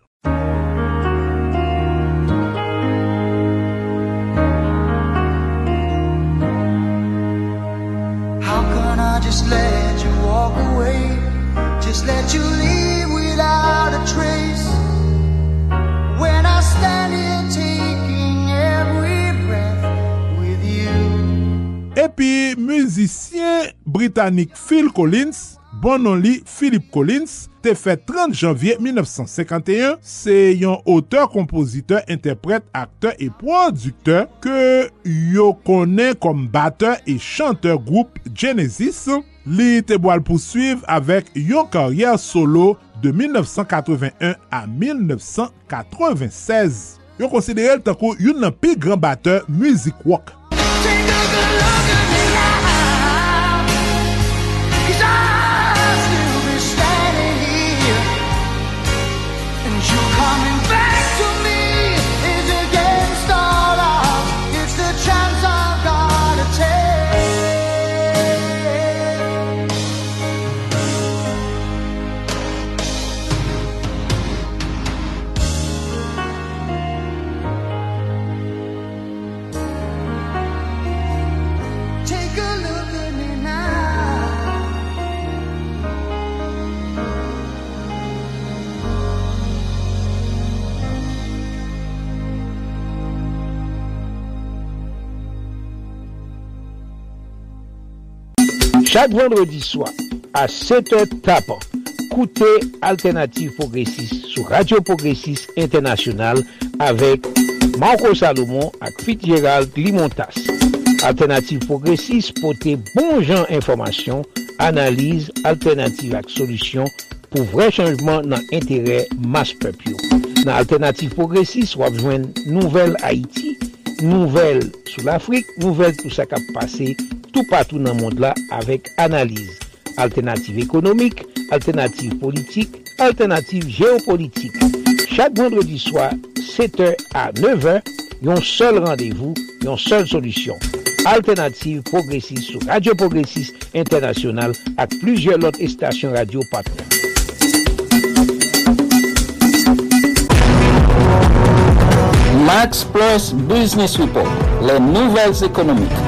How can I just let you walk away? Just let you leave without a trace. When I stand here Epi, müzisyen Britannik Phil Collins, bon non li Philip Collins, te fè 30 janvye 1951, se yon auteur, kompoziteur, interpret, akteur e produkteur ke yo konen kom bateur e chanteur group Genesis. Li te boal pousuiv avèk yon karyer solo de 1981 a 1996. Yo konsidere l takou yon nan pi gran bateur muzik wok. Chak vendredi swa, a 7 tapan, koute Alternative Progressive sou Radio Progressive Internationale avek Marco Salomon ak Fit Gérald Limontas. Alternative Progressive pote bon jan informasyon, analize, alternative ak solusyon pou vre chanjman nan entere mas pepyo. Nan Alternative Progressive wap jwen nouvel Haiti, nouvel sou l'Afrique, nouvel tout sa kap pase tou patou nan mond la avek analize. Alternative ekonomik, alternative politik, alternative geopolitik. Chak vendredi swa, 7h a 9h, yon sol randevou, yon sol solusyon. Alternative Progressive sou Radio Progressive Internasyonal ak pluje lot estasyon radio patron. Max Plus Business Report, le nouvels ekonomik.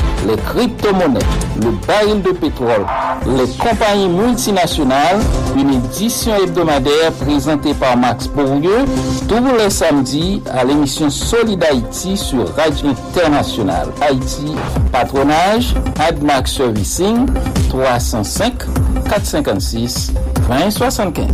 les crypto-monnaies, le baril de pétrole, les compagnies multinationales, une édition hebdomadaire présentée par Max Bourdieu tous les samedis à l'émission Solid Haïti sur Radio Internationale. Haïti, patronage, AdMax Servicing, 305 456 2075.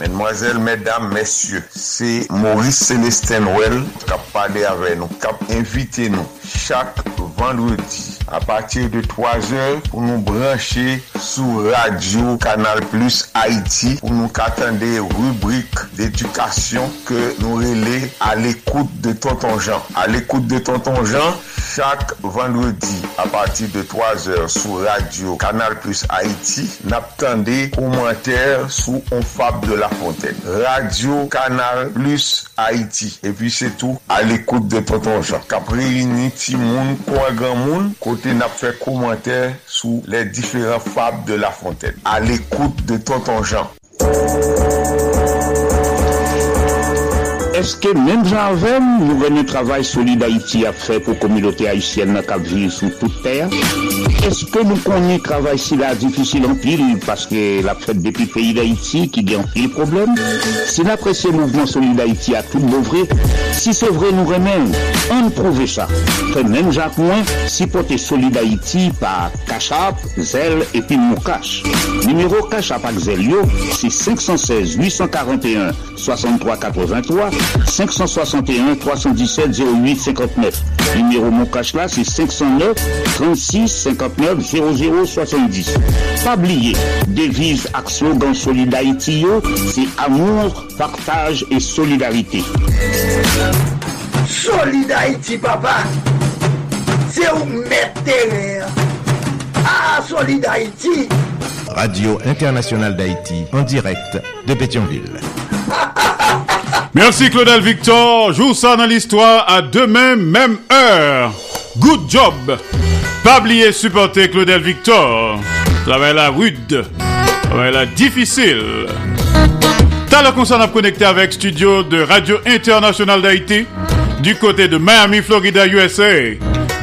Mesdemoiselles, mesdames, messieurs, c'est Maurice Célestin Noël qui a parlé avec nous, qui a invité nous chaque vendredi à partir de 3 heures pour nous brancher sur Radio Canal Plus Haïti pour nous attendre rubrique d'éducation que nous relais à l'écoute de Tonton Jean. À l'écoute de Tonton Jean, Chak vendredi a pati de 3 or sou radio Kanal Plus Haiti nap tende komenter sou On Fab de la Fontaine. Radio Kanal Plus Haiti. E pi se tou al ekoute de Tonton Jean. Kapri rini ti moun kwa gran moun kote nap fe komenter sou le diferent Fab de la Fontaine. Al ekoute de Tonton Jean. Eske menm jan avem nou vene travay solide Haiti ap fe pou komilote Haitienne nan kap vive sou tout ter? Eske nou konye travay si la difisil an pil paske la fet depi peyi d'Haïti ki gen pil problem? Si la presye mouvment solide Haiti a tout mouvre, si se vre nou remen, an prouve sa. Fe menm jan kwen si pote pa Kachap, Zel epi Moukache. Numero Kachap ak Zel yo, si 516 841 6383 561 317 08 59. Numéro mon cash là, c'est 509 36 59 00 70. Pas oublier, devise ak slogan Solid Haïti yo, c'est amour, partage et solidarité. Solid Haïti, papa. C'est où mettre Ah, Solid Haïti. Radio Internationale d'Haïti, en direct de Pétionville. Merci Claudel Victor. Joue ça dans l'histoire à demain, même heure. Good job. Pas oublier supporter Claudel Victor. Travail la rude. Travail la difficile. T'as le concert à connecter avec studio de Radio Internationale d'Haïti du côté de Miami, Florida, USA.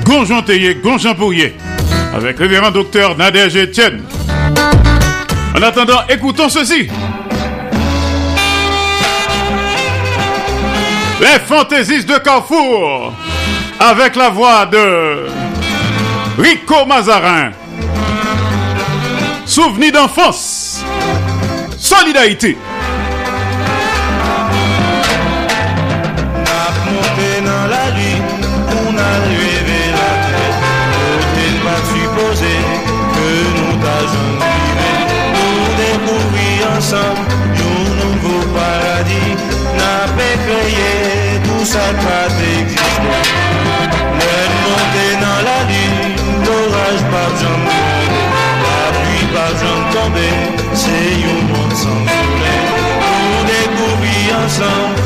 Gonjon Théier, Gonjon Pourrier. Avec le révérend docteur Nadège Etienne. En attendant, écoutons ceci. Les fantaisistes de Carrefour. Avec la voix de Rico Mazarin. Souvenir d'enfance. Solidarité. pas d'exister Lèd montè nan la lune, l'oraj pa bjan mounè La pluie pa bjan tombe, se yon moun san mounè Moun dekouvri ansan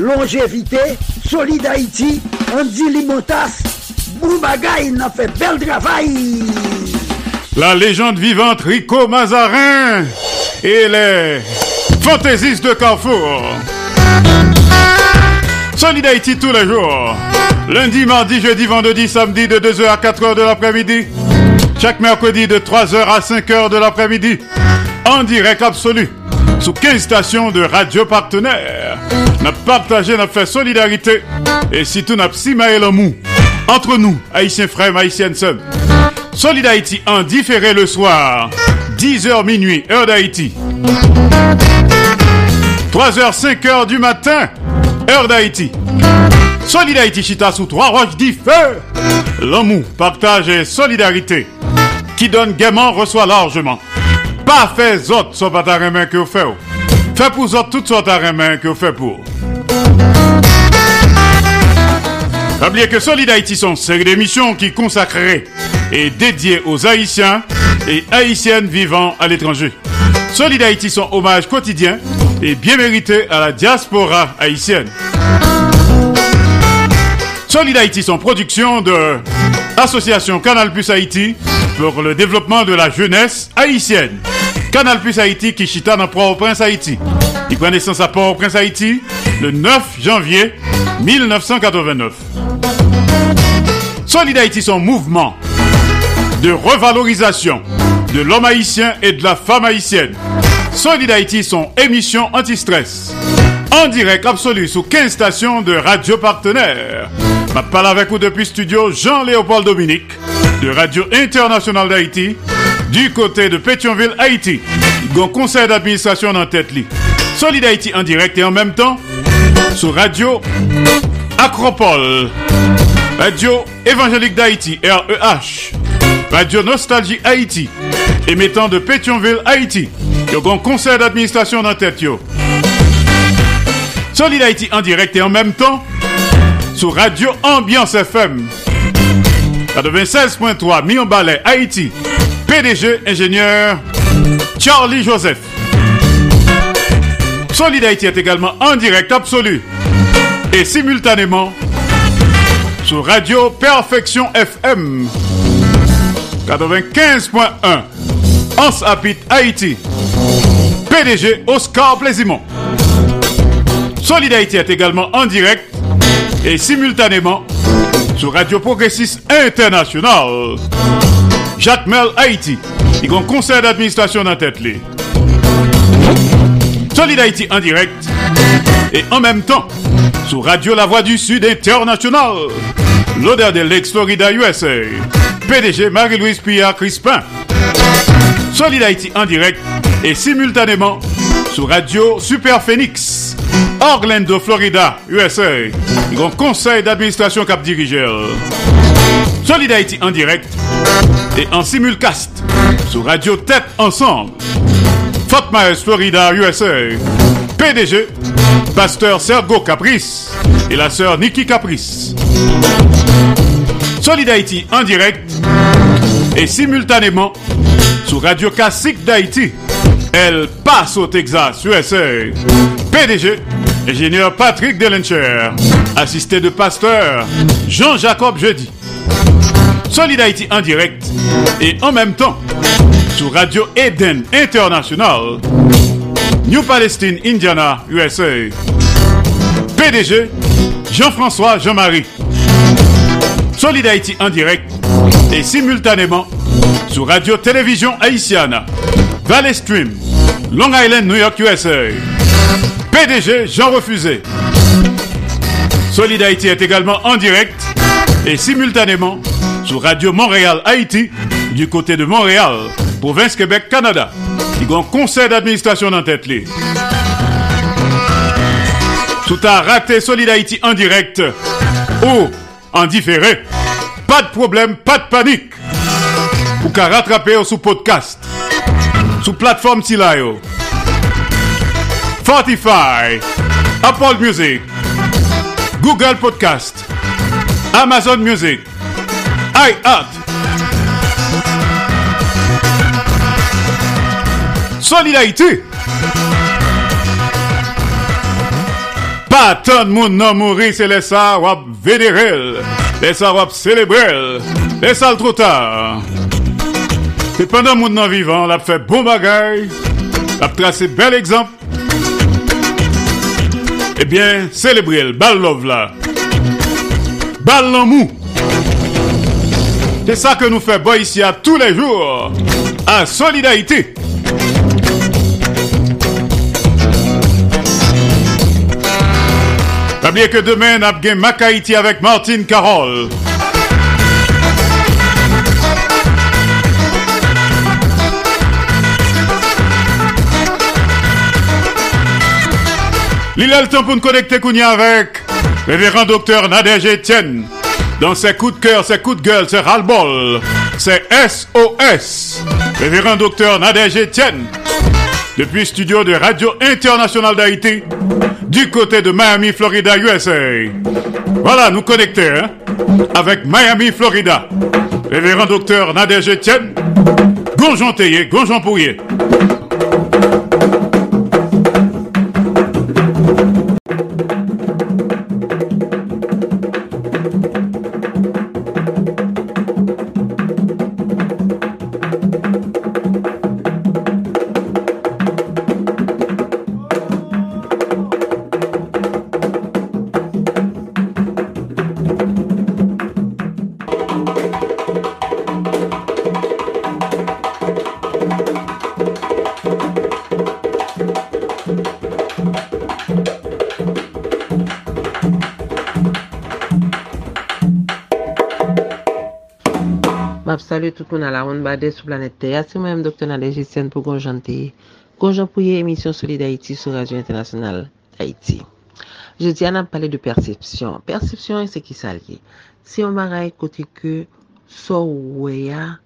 longévité. Solid Haïti, Andy Limotas. Boubagaï, n'a fait bel travail. La légende vivante Rico Mazarin et les fantaisistes de Carrefour. Solid Haïti tous les jours. Lundi, mardi, jeudi, vendredi, samedi de 2h à 4h de l'après-midi. Chaque mercredi de 3h à 5h de l'après-midi. En direct absolu. Sous 15 stations de radio partenaires. N'a partagé, n'a fait solidarité. Et si tout n'a pas l'amour. Entre nous, haïtiens frères, haïtiennes sœurs. Solid Haïti en différé le soir. 10h minuit, heure d'Haïti. 3h, 5h du matin, heure d'Haïti. Solid Haïti Chita sous trois roches dit feu. L'amour, partage et solidarité. Qui donne gaiement reçoit largement. Pas fait autres soit pas ta que vous faites. Fait pour autres toutes sortes de main que vous faites pour. N'oubliez que Solid Haïti sont série d'émissions qui consacrées et dédiées aux Haïtiens et Haïtiennes vivant à l'étranger. Solid Haïti son hommage quotidien et bien mérité à la diaspora haïtienne. Solid Haïti sont production de Association Canal Plus Haïti pour le développement de la jeunesse haïtienne. Canal Plus Haïti qui chita dans Port-au-Prince Haïti. Il prend naissance à Port-au-Prince Haïti le 9 janvier 1989. Solid Haïti son mouvement de revalorisation de l'homme haïtien et de la femme haïtienne. Solid Haïti son émission anti-stress. En direct absolu sous 15 stations de radio partenaires. Je parle avec vous depuis studio Jean-Léopold Dominique de Radio Internationale d'Haïti du côté de Pétionville, Haïti. Il conseil d'administration en tête li. Solid Haïti en direct et en même temps sur Radio Acropole, Radio Évangélique d'Haïti, REH, Radio Nostalgie Haïti, émettant de Pétionville, Haïti. Il y a un conseil d'administration en tête yo. Solid Haïti en direct et en même temps sur Radio Ambiance FM 96.3 Million Ballet Haïti PDG ingénieur Charlie Joseph. Solid Haïti est également en direct absolu et simultanément sur Radio Perfection FM 95.1 Ans Habit Haïti. PDG Oscar Plaisimont. Solid Haïti est également en direct et simultanément sur Radio Progressiste International. Jacques Mel Haïti, il y a un conseil d'administration dans tête. Solid Haïti en direct et en même temps sur Radio La Voix du Sud International. L'odeur de l'ex-Florida USA. PDG Marie-Louise Pierre Crispin. Solid Haïti en direct et simultanément sur Radio Super Phoenix. Orlando, Florida, USA. Grand conseil d'administration cap dirigeur. Solid Haïti en direct et en simulcast sur Radio Tête Ensemble. Fort Myers, Florida, USA. PDG, pasteur Sergo Caprice et la sœur Nikki Caprice. Solid Haïti en direct et simultanément sur Radio Classique d'Haïti. Elle passe au Texas, USA. PDG, ingénieur Patrick Delencher, assisté de pasteur Jean-Jacob Jeudi. Solid Haïti en direct et en même temps sur Radio Eden International, New Palestine, Indiana, USA. PDG, Jean-François Jean-Marie. Solid en direct et simultanément sur Radio Télévision Haïtiana, Valley Stream, Long Island, New York, USA. PDG Jean Refusé. Solid est également en direct et simultanément sur Radio Montréal Haïti du côté de Montréal, province Québec, Canada. Il y a un conseil d'administration dans tête Tout a raté Solid Haïti en direct ou en différé. Pas de problème, pas de panique. Ou qu'à rattraper sous podcast, sous plateforme Tilayo. Spotify, Apple Music, Google Podcast, Amazon Music, Solidarité. Pas tant de monde non mourir, c'est les ça wap vénérer, les ça wap célébrer, les ça trop tard. C'est pendant monde non vivant, l'a fait bon bagay, l'a tracé bel exemple, eh bien, célébrez le bal love là. Bal mou. C'est ça que nous faisons ici à tous les jours. À Solidarité. N'oubliez que demain, nous avons Macaïti avec Martine Carole. Il a le temps pour nous connecter avec révérend docteur Nadège Etienne. Dans ses coups de cœur, ses coups de gueule, ses ras-le-bol, c'est SOS. Révérend docteur Nadège Etienne. Depuis studio de Radio Internationale d'Haïti, du côté de Miami, Florida, USA. Voilà, nous connecter hein, avec Miami, Florida. Révérend docteur Nadège Etienne. Gonjon Théier, Gonjon Pourrier. tout moun ala moun bade sou planet te. Asi mwen m doktor nan lejisten pou gonjan te. Gonjan pou ye emisyon soli d'Haïti sou Radio Internasyonal d'Haïti. Je di an ap pale de persepsyon. Persepsyon e se ki sa li. Se yon maray kote ke so weya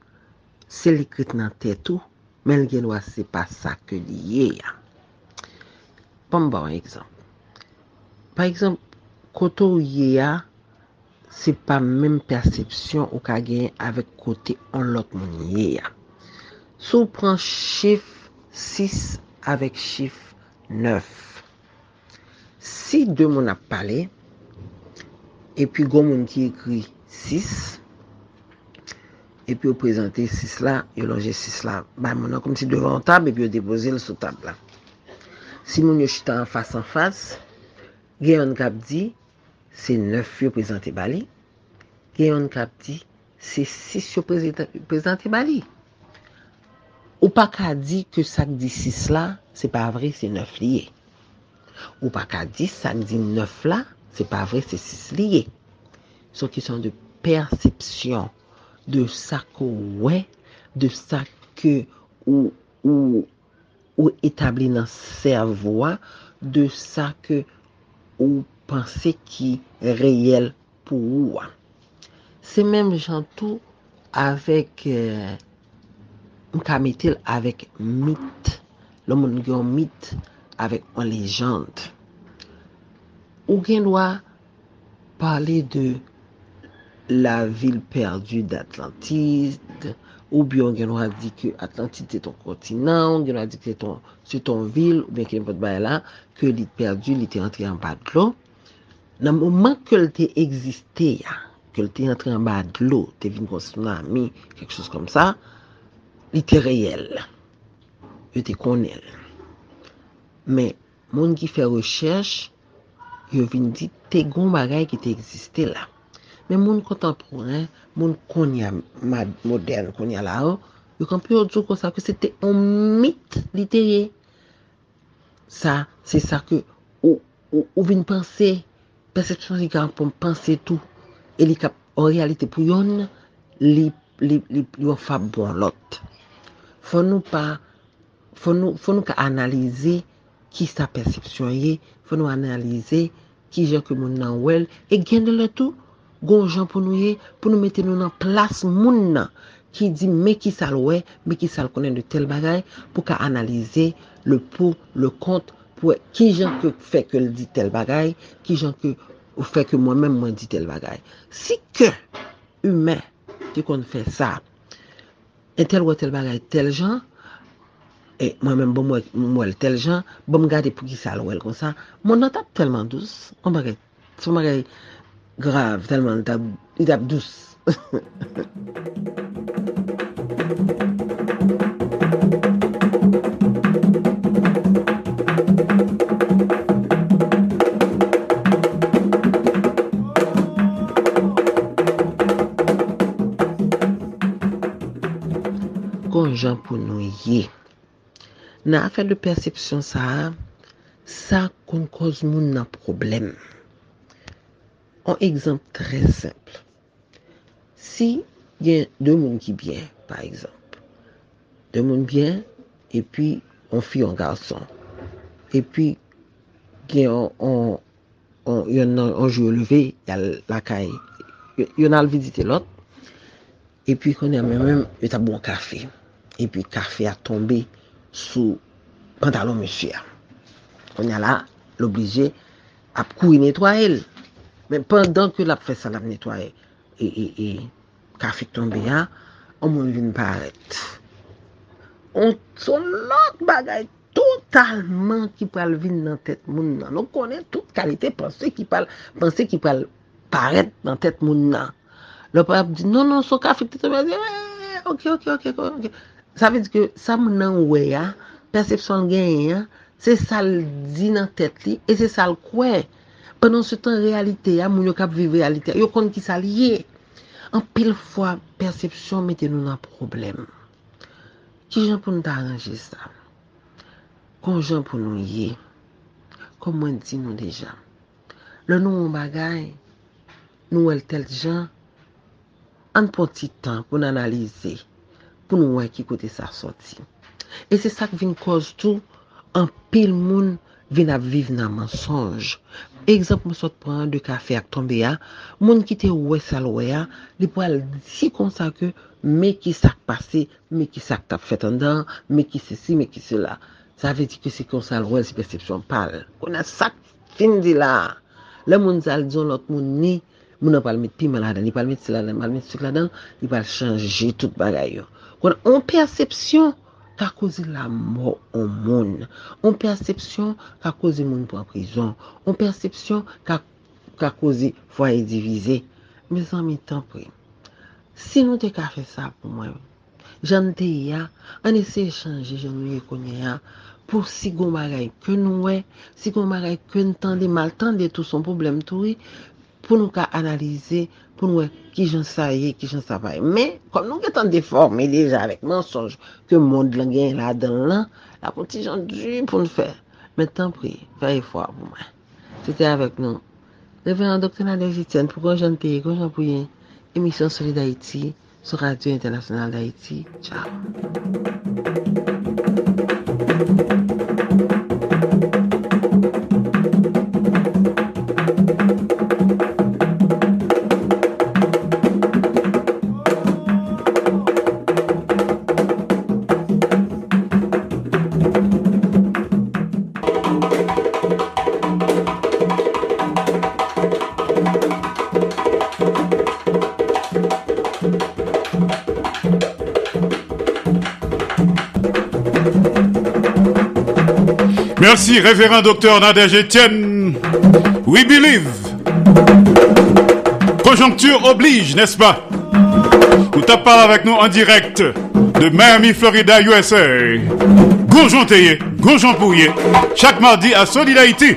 se li krit nan tetou, men gen wase pa sa ke liye ya. Pon bon, bon ekzamp. Par ekzamp, koto ye ya se pa menm persepsyon ou ka gen avèk kote an lot moun ye ya. Sou pran chif 6 avèk chif 9. Si 2 moun ap pale, epi goun moun ki ekri 6, epi ou prezante 6 la, yo longe 6 la. Ba moun an kom si devan tab, epi yo depoze l sou tab la. Si moun yo chita an fas an fas, gen genyon kap di, se 9 yo prezante bali, gen yon kap di, se 6 yo prezante bali. Ou pa ka di ke sak di 6 la, se pa vre se 9 liye. Ou pa ka di sak di 9 la, se pa vre se 6 liye. Son ki son de persepsyon, de sak ou we, de sak ke ou, ou, ou etabli nan servoa, de sak ou panse ki reyel pou ou an. Se menm jantou avèk euh, mka metel avèk mit. Lò moun gen mit avèk an lejant. Ou gen lwa pale de la vil perdu d'Atlantide, ou bi yon gen lwa di ke Atlantide se ton kontinant, ou gen lwa di ke se ton vil, ou ben ke yon pot baye la, ke li perdu, li te rentre an pat glon. nan mouman ke l te egziste ya, ke l te entre an ba dlo, te vin kon tsunami, kek chos kom sa, li te reyel. Yo te konel. Men, moun ki fe recherche, yo vin di te gon bagay ki te egziste la. Men moun kontemporan, moun konya modern, konya la ou, yo kanpe yo djo kon sa ke se te on mit literye. Sa, se sa ke ou, ou, ou vin pense, persepsyon li ka anpon panse tou, e li ka an realite pou yon, li, li, li, li wafa bon lot. Fon nou pa, fon nou, fon nou ka analize ki sa persepsyon ye, fon nou analize ki jen ke moun nan wel, e gen de le tou, gon jen pou nou ye, pou nou mette nou nan plas moun nan, ki di me ki sal we, me ki sal konen de tel bagay, pou ka analize le pou, le kont, pou e, ki jan ke fè ke l di tel bagay, ki jan ke ou fè ke mwen men mwen di tel bagay. Si ke humè ki kon fè sa, en tel wè tel bagay tel jan, e mwen men bon mwen tel jan, bon mwen gade pou ki sa l kon sa, mwen nan tap telman dous, mwen bagay, mwen bagay grav telman, tap, tap dous. bon jan pou nou ye. Nan afe de persepsyon sa, sa kon koz moun nan problem. An ekzamp tre simple. Si gen de moun ki byen, par ekzamp, de moun byen, e pi an fi an garson, E pi gen an jou leve, yon al vizite lot, e pi konen men men, yon tabou an kafe. epi kafe a tombe sou pantalon monsye a. Konya la, l'oblije ap kou yi netwaye el. Men pandan ke l fè sa l netwaye, e, e, e, kafe tombe a, an moun vin paret. On son lot bagay totalman ki pral vin nan tèt moun nan. Non konen tout kalite panse ki pral, panse ki pral paret nan tèt moun nan. Le ap di, non, non, son kafe tombe a, di, ok, ok, ok, ok, ok. Sa ve di ke sa moun nan wè ya, persepsyon genye ya, se sal di nan tèt li, e se sal kwe. Penon se tan realite ya, moun yo kap vive realite, ya, yo kon ki sal ye. An pil fwa, persepsyon mette nou nan problem. Ki jan pou nou ta aranje sa? Kon jan pou nou ye? Kon mwen di nou deja? Le nou moun bagay, nou el tel jan, an pou ti tan pou nan analize. pou nou wè ki kote sa soti. E se sak vin koz tou, an pil moun vin ap viv nan mensonj. Ekzamp mwen sot pran de kafe ak tombe ya, moun ki te wè sal wè ya, li pou al di konsa ke, me ki sak pase, me ki sak tap fet an dan, me ki se si, me ki se la. Sa ve di ki se konsa al wè, se persepsyon pal. Kon a sak fin di la. Le moun zal diyon lot moun ni, moun an pal met pi maladan, li palmet sila dan, pal palmet sila dan, li pal chanje tout bagay yo. Kon an persepsyon ka koze la mor an moun. An persepsyon ka koze moun pou an prizon. An persepsyon ka, ka koze fwa divize. Me zan mi tan pri. Si nou te ka fe sa pou mwen, jan te ya, an ese chanje jan nou ye konye ya, pou si goun bagay ke nou we, si goun bagay ke nou tende mal tende tout son problem tou we, pou nou ka analize pou nou ki jan sa ye, ki jan sa paye. Men, kom nou ke tan deforme deja avèk mensonj ke moun de lan gen la dan lan, la pou ti jan du pou nou fè. Men tan pri, fè e fwa pou mwen. Se te avèk nou. Reverend Dr. Nadej Etienne pou kon jan peye, kon jan pou yen. Emisyon Soli d'Haïti, sou Radio Internasyonal d'Haïti. Ciao. Merci, révérend docteur Nadège Etienne. We believe. Conjoncture oblige, n'est-ce pas? Vous tapez avec nous en direct de Miami, Florida, USA. Gonjon Théier, Gonjon chaque mardi à Solid Haïti.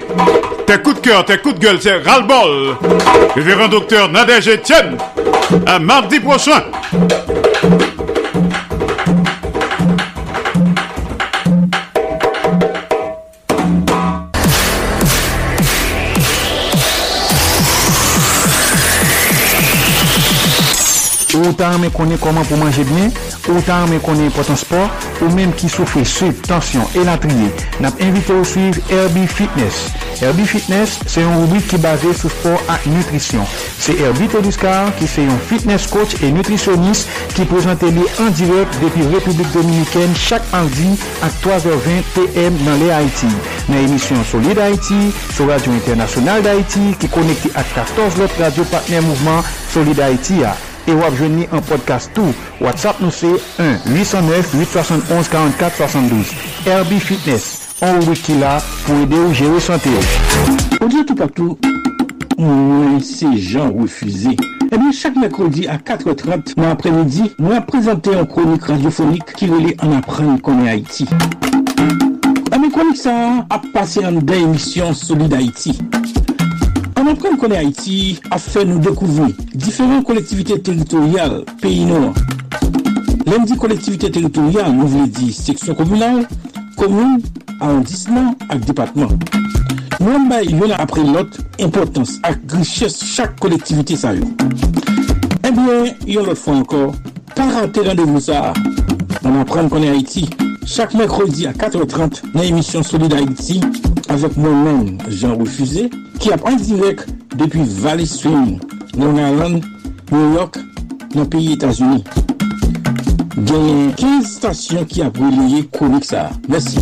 Tes coups de cœur, tes coups de gueule, c'est ras-le-bol. Révérend docteur Nadège Etienne, à mardi prochain. ou tan men konen koman pou manje byen, ou tan men konen potan sport, ou menm ki soufri sup, tansyon, elatriye, nap invite ou suiv Herbie Fitness. Herbie Fitness se yon rubrik ki base sou sport ak nutrisyon. Se Herbie Teduscar ki se yon fitness coach e nutrisyonist ki prezante li an direk depi Republik Dominikèn chak mardi ak 3h20 pm nan le Haiti. Nan emisyon Solid Haiti, sou Radio Internasyonal d'Haiti ki konekte ak 14 lot radio partner mouvment Solid Haiti a. E wap jwenni an podcast tou. WhatsApp nou se 1-809-871-4472. Herbie Fitness. An wiki la pou ede ou jere sante ou. On dirait tout partout, mwen se jan refuze. Ebyen, chak mekrodi a 4h30 nan apremidi, mwen prezante an kronik radiophonik ki rele an apren konen Haiti. Ame kronik sa ap pase an den emisyon Solid Haiti. An apren konen Haiti a fe nou dekouvri diferent kolektivite teritorial peyi nou. Lem di kolektivite teritorial nou vle di seksyon komunal, komoun, arrondissement ak depatman. Mwen bay yon apre lot importans ak griches chak kolektivite sa yo. Ebyen, yon lot fwa ankor, pa rate randevou sa. An apren konen Haiti, chak mekrodi a 4h30 nan emisyon Solid Haiti, mwen men Jean Refusé, ki ap an direk depi Valley Swing, Long Island, New York, nan peyi Etats-Unis. Genyen 15 stasyon ki ap reliye konik sa. Mersi.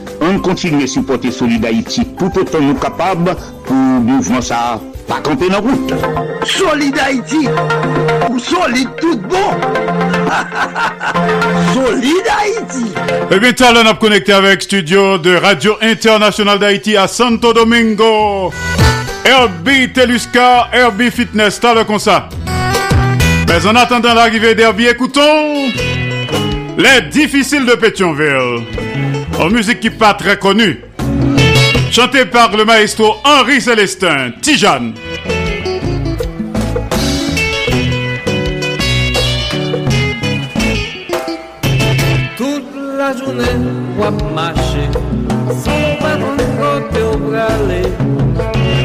On continue à supporter Solid Haïti tout autant nous capables pour mouvement ça pas camper dans route. Solid Haïti, ou solide tout bon. solide Haïti. Eh bien, talent a connecté avec studio de Radio Internationale d'Haïti à Santo Domingo. Herbie Telusca, Herbie Fitness, talent comme ça. Mais en attendant l'arrivée d'Herbie, écoutons Les Difficiles de Pétionville, en musique qui pas très connue, chanté par le maestro Henri Célestin, Tijane. Toute la journée, wap marcher, sans pas côté au bralé.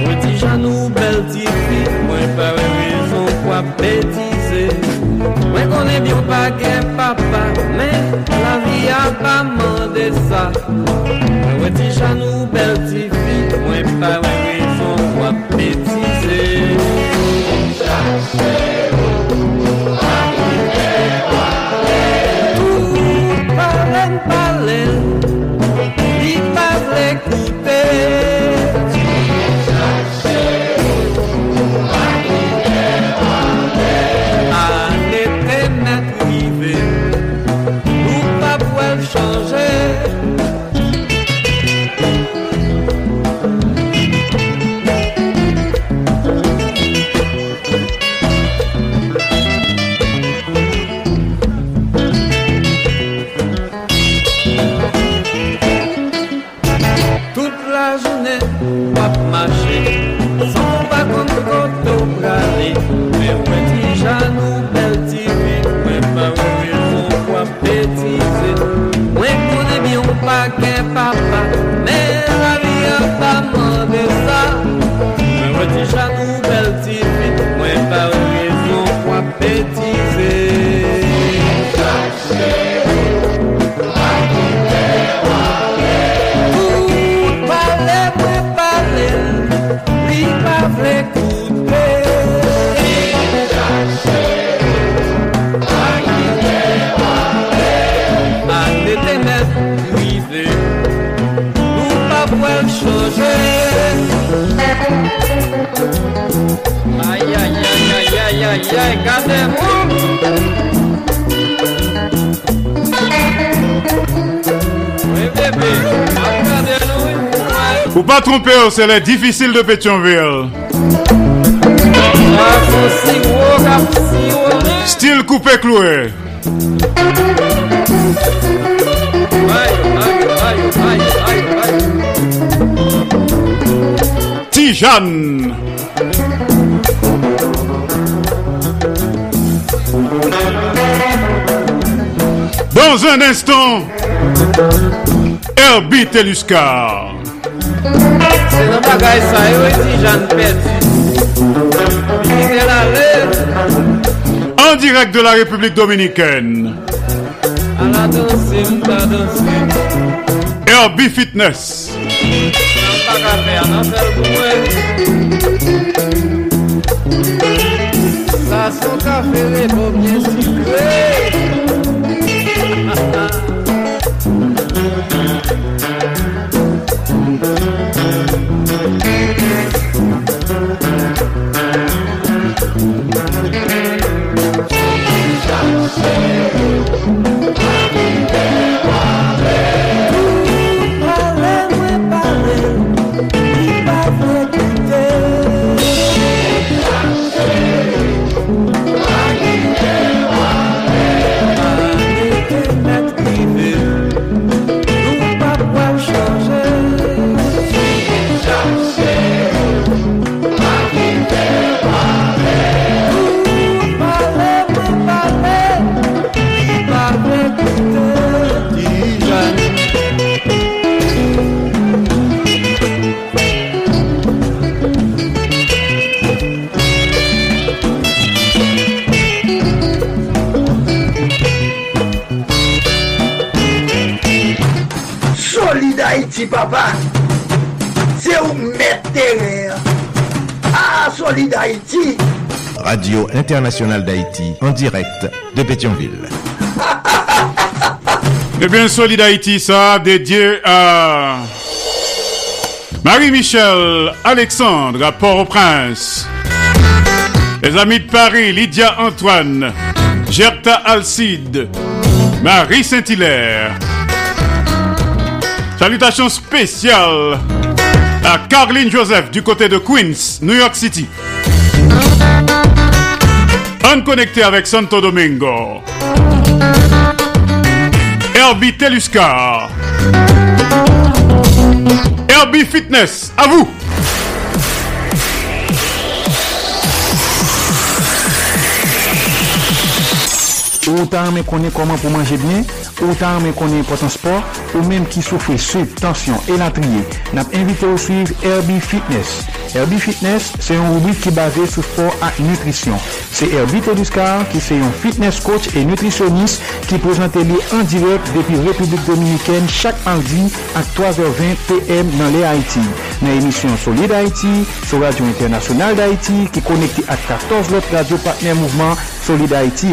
Moi, ti janou, belle ti fi, moi, pas raison, quoi bêtiser. Moi, connais bien pas qu'un papa, mais ki a pa mande sa. Mwen wè ti chan ou bel ti fi. Mwen pa wè rezon wap petize Chache. Hey, baby. Faut pas tromper, oh, c'est les difficiles de Pétionville. Style coupé cloué. Tijane. Dans un instant, Herbie Teluscar. Se nan bagay sa yo e ti jan peti Mwenye la red. En direct de la République Dominicaine. A la danse mta danse. Herbie Fitness. Nan bagay pe an apel mwen. Sa son kafe le bo bien sikre Solid Haïti. Radio Internationale d'Haïti, en direct de Pétionville. Eh bien, Solid Haïti, ça, dédié à Marie-Michel Alexandre à Port-au-Prince. Les amis de Paris, Lydia Antoine, Gerta Alcide, Marie Saint-Hilaire. Salutations spéciales à Caroline Joseph du côté de Queens, New York City. Bonne connectée avec Santo Domingo. Herbie Teluscar. Herbie Fitness, à vous. Autant me connaît comment pour manger bien, autant me connaît important sport, ou même qui souffre sucre, tension et latrier. N'a invité à suivre Herbie Fitness. Herbie Fitness, c'est une rubrique qui est basée sur sport et nutrition. C'est Herbie Teduscar qui est un fitness coach et nutritionniste qui présente lui en direct depuis République Dominicaine chaque mardi à 3h20 PM dans les Haïti. Dans l'émission Solide Haïti, sur Radio Internationale d'Haïti, qui est connecté à 14 autres radios partenaires mouvement Solide Haïti.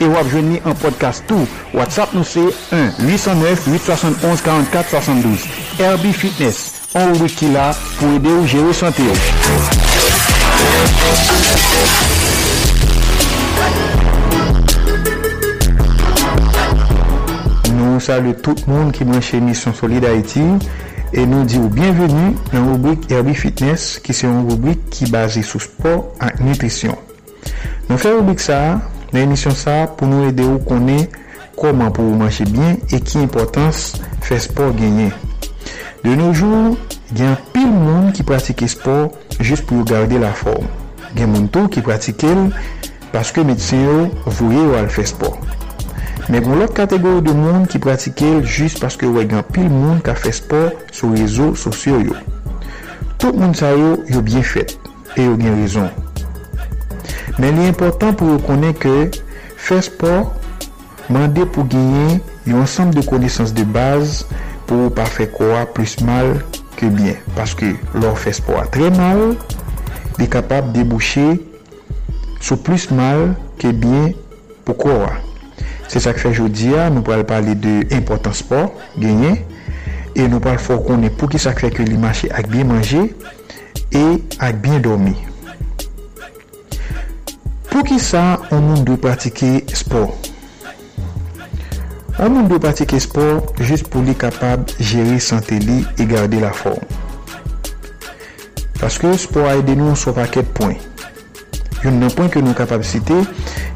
Et vous avez un podcast tout. WhatsApp nous c'est 1 809 871 44 72. RB Fitness, an wè ki la pou ede ou jè ou sante ou. Nou salè tout moun ki manche Mission Solid Haiti e nou di ou bienvenu nan rubrik Herbie Fitness ki se yon rubrik ki base sou sport ak nutrisyon. Nou fè rubrik sa, nan emisyon sa pou nou ede ou konen koman pou manche bien e ki importans fè sport genyen. De noujou, gen pil moun ki pratike sport jist pou yo garde la form. Gen moun tou ki pratike el paske medisyen yo vouye yo al fè sport. Men goun lot kategori de moun ki pratike el jist paske wè gen pil moun ka fè sport sou rezo sosyo yo. Tout moun sa yo yo bien fèt e yo gen rezon. Men li important pou yo konen ke fè sport mande pou genyen yon ansam de konesans de baz pou pa fe kwa plus mal ke bien. Paske lor fe spwa tre mal, di kapab debouche sou plus mal ke bien pou kwa. Se sa ke fe jodi ya, nou pral pale de important sport, genye, e nou pral fò konen pou ki sa ke fe ke li mache ak bien manje, e ak bien dormi. Pou ki sa, on nou dwe pratike sport. An moun do patike sport jist pou li kapab jere sante li e garde la form. Paske sport a ede nou an so paket poin. Yon nan poin ke nou kapab site,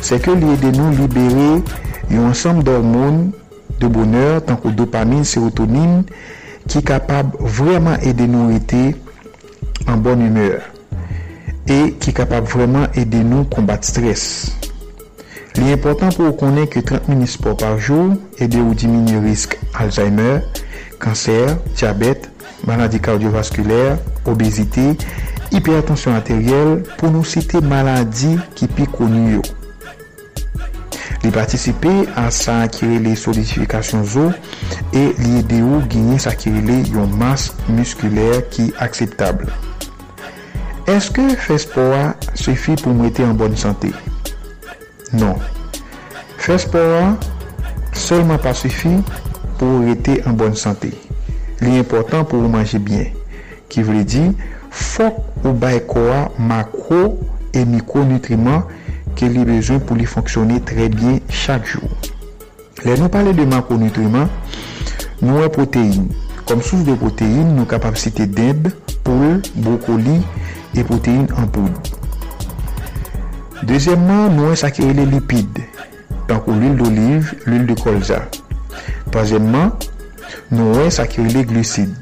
se ke li ede nou libere yon ansam d'hormon de boner tanko dopamine, serotonine ki kapab vreman ede nou ete an bon humeur e ki kapab vreman ede nou kombat stres. Li important pou konen ke 30 min sport par jou ede ou diminye risk Alzheimer, kanser, diabet, maladi kardiovaskuler, obezite, hipertension arteriel pou nou site maladi ki pi konu yo. Li patisipe a sa akirele solidifikasyon zo e li ede ou ginye sa akirele yon mas muskuler ki akseptable. Eske fespora sefi pou mwete an bonn sante? Non. Fè sport seulement pas suffit pour rester en bonne santé. L'important pour manger bien. Qui veut dire, faut ou bay macro et micronutriments que les besoin pour les fonctionner très bien chaque jour. Là, nous parlons de macronutriments, nous avons protéines. Comme source de protéines, nous capacités d'aide, poules, brocoli et protéines en poudre. Dezemman, nou an sakye le lipid. Tankou l'il d'olive, l'il de kolza. Tazemman, nou an sakye le glucid.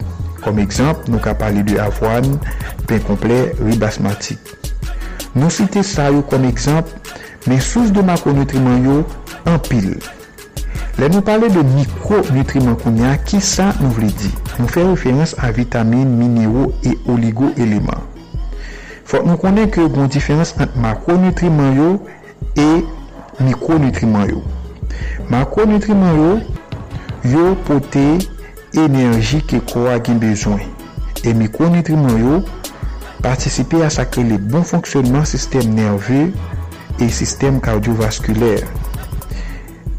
Kom ekzamp, nou ka pale de avwan, pen komple, ribasmatik. Nou site sa yo kom ekzamp, men sous de makronutriman yo, an pil. Le nou pale de mikronutriman konya, ki sa nou vle di? Nou fe referans a vitamine, minero e oligo eleman. Fok nou konen ke goun diferans ant makronutriman yo e mikronutriman yo. Makronutriman yo, yo pote enerji ke kwa gen bezwen. E mikronutriman yo, patisipe a sakre le bon fonksyonman sistem nerve e sistem kardiovaskuler.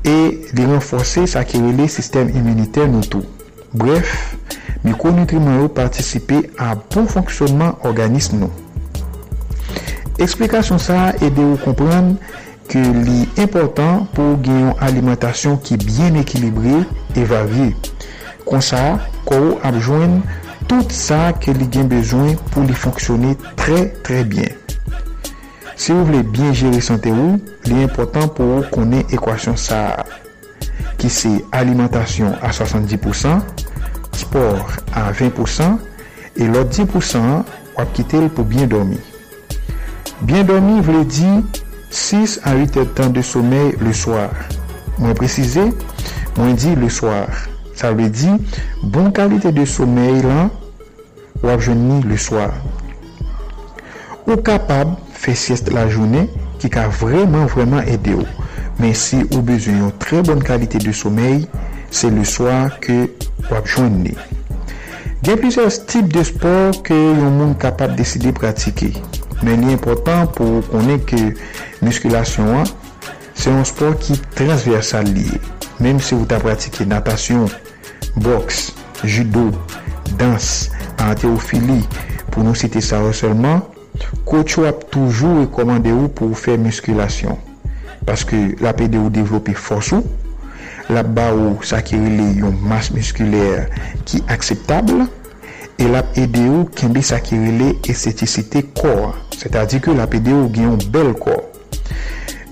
E li renfose sakre le sistem imunite nou tou. Bref, mikronutriman yo patisipe a bon fonksyonman organisme nou. Eksplikasyon sa ede ou kompran ke li important pou genyon alimentasyon ki byen ekilibre e varye. Kon sa, kou ap jwen tout sa ke li gen bezwen pou li fonksyonne tre tre byen. Se ou vle byen jere sante ou, li important pou ou konen ekwasyon sa ki se alimentasyon a 70%, sport a 20% e lot 10% wap kite l pou byen dormi. Bien dormi vle di 6 a 8 etan de somey le swar. Mwen prezise, mwen di le swar. Sa vle di, bon kalite de somey lan wap jouni le swar. Ou kapab fe sieste la jounen ki ka vreman vreman ede ou. Men si ou bezwen yon tre bon kalite de somey, se le swar ke wap jouni. Gen plises tip de sport ke yon moun kapab deside pratike. Men li important pou konen ke muskulasyon an, se yon sport ki transversal liye. Mem se ou ta pratike natasyon, boks, judo, dans, anteofili, pou nou site sa ou selman, kouch wap toujou rekomande ou pou fè muskulasyon. Paske la pe de ou devlopi fosou, la ba ou sakirile yon mas muskuler ki akseptable, e la pe de ou kembe sakirile estetisite kor. Se ta di ke la pede ou gen yon bel kor.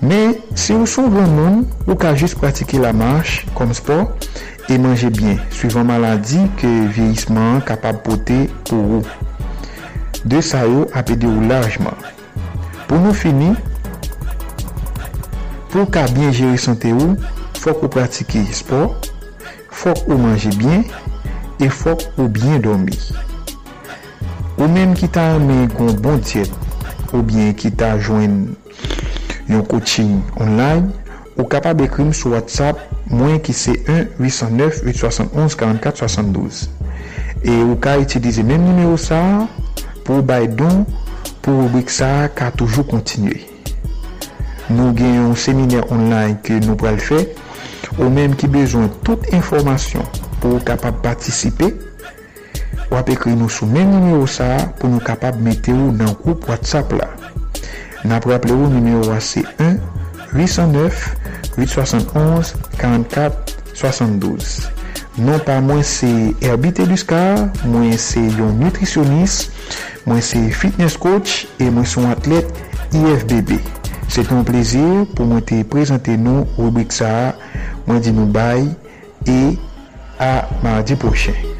Men, se ou son bon moun, ou ka jist pratike la manche kom sport e manje bien, suivant maladi ke vieyisman kapab pote pou ou. De sa yo apede ou lajman. Pou nou fini, pou ka bien jere sante ou, fok ou pratike sport, fok ou manje bien, e fok ou bien dormi. Ou menm ki ta ame kon bon diet, ou bien ki ta jwen yon coaching online, ou kapab ekrim sou WhatsApp mwen ki se 1-809-871-4472. E ou ka itilize men numero sa pou bay don pou rubrik sa ka toujou kontinye. Nou gen yon seminer online ke nou pral fe, ou menm ki bezon tout informasyon pou kapab patisipe wap ekri nou sou men numero sa pou nou kapab mete ou nan koup WhatsApp la. Nap raple ou numero wa se 1-809-871-4472. Non pa mwen se Herbite Luskar, mwen se yon nutrisyonis, mwen se fitness coach, e mwen son atlet IFBB. Se ton plezir pou mwen te prezante nou rubrik sa, mwen di nou bay, e a mardi pochen.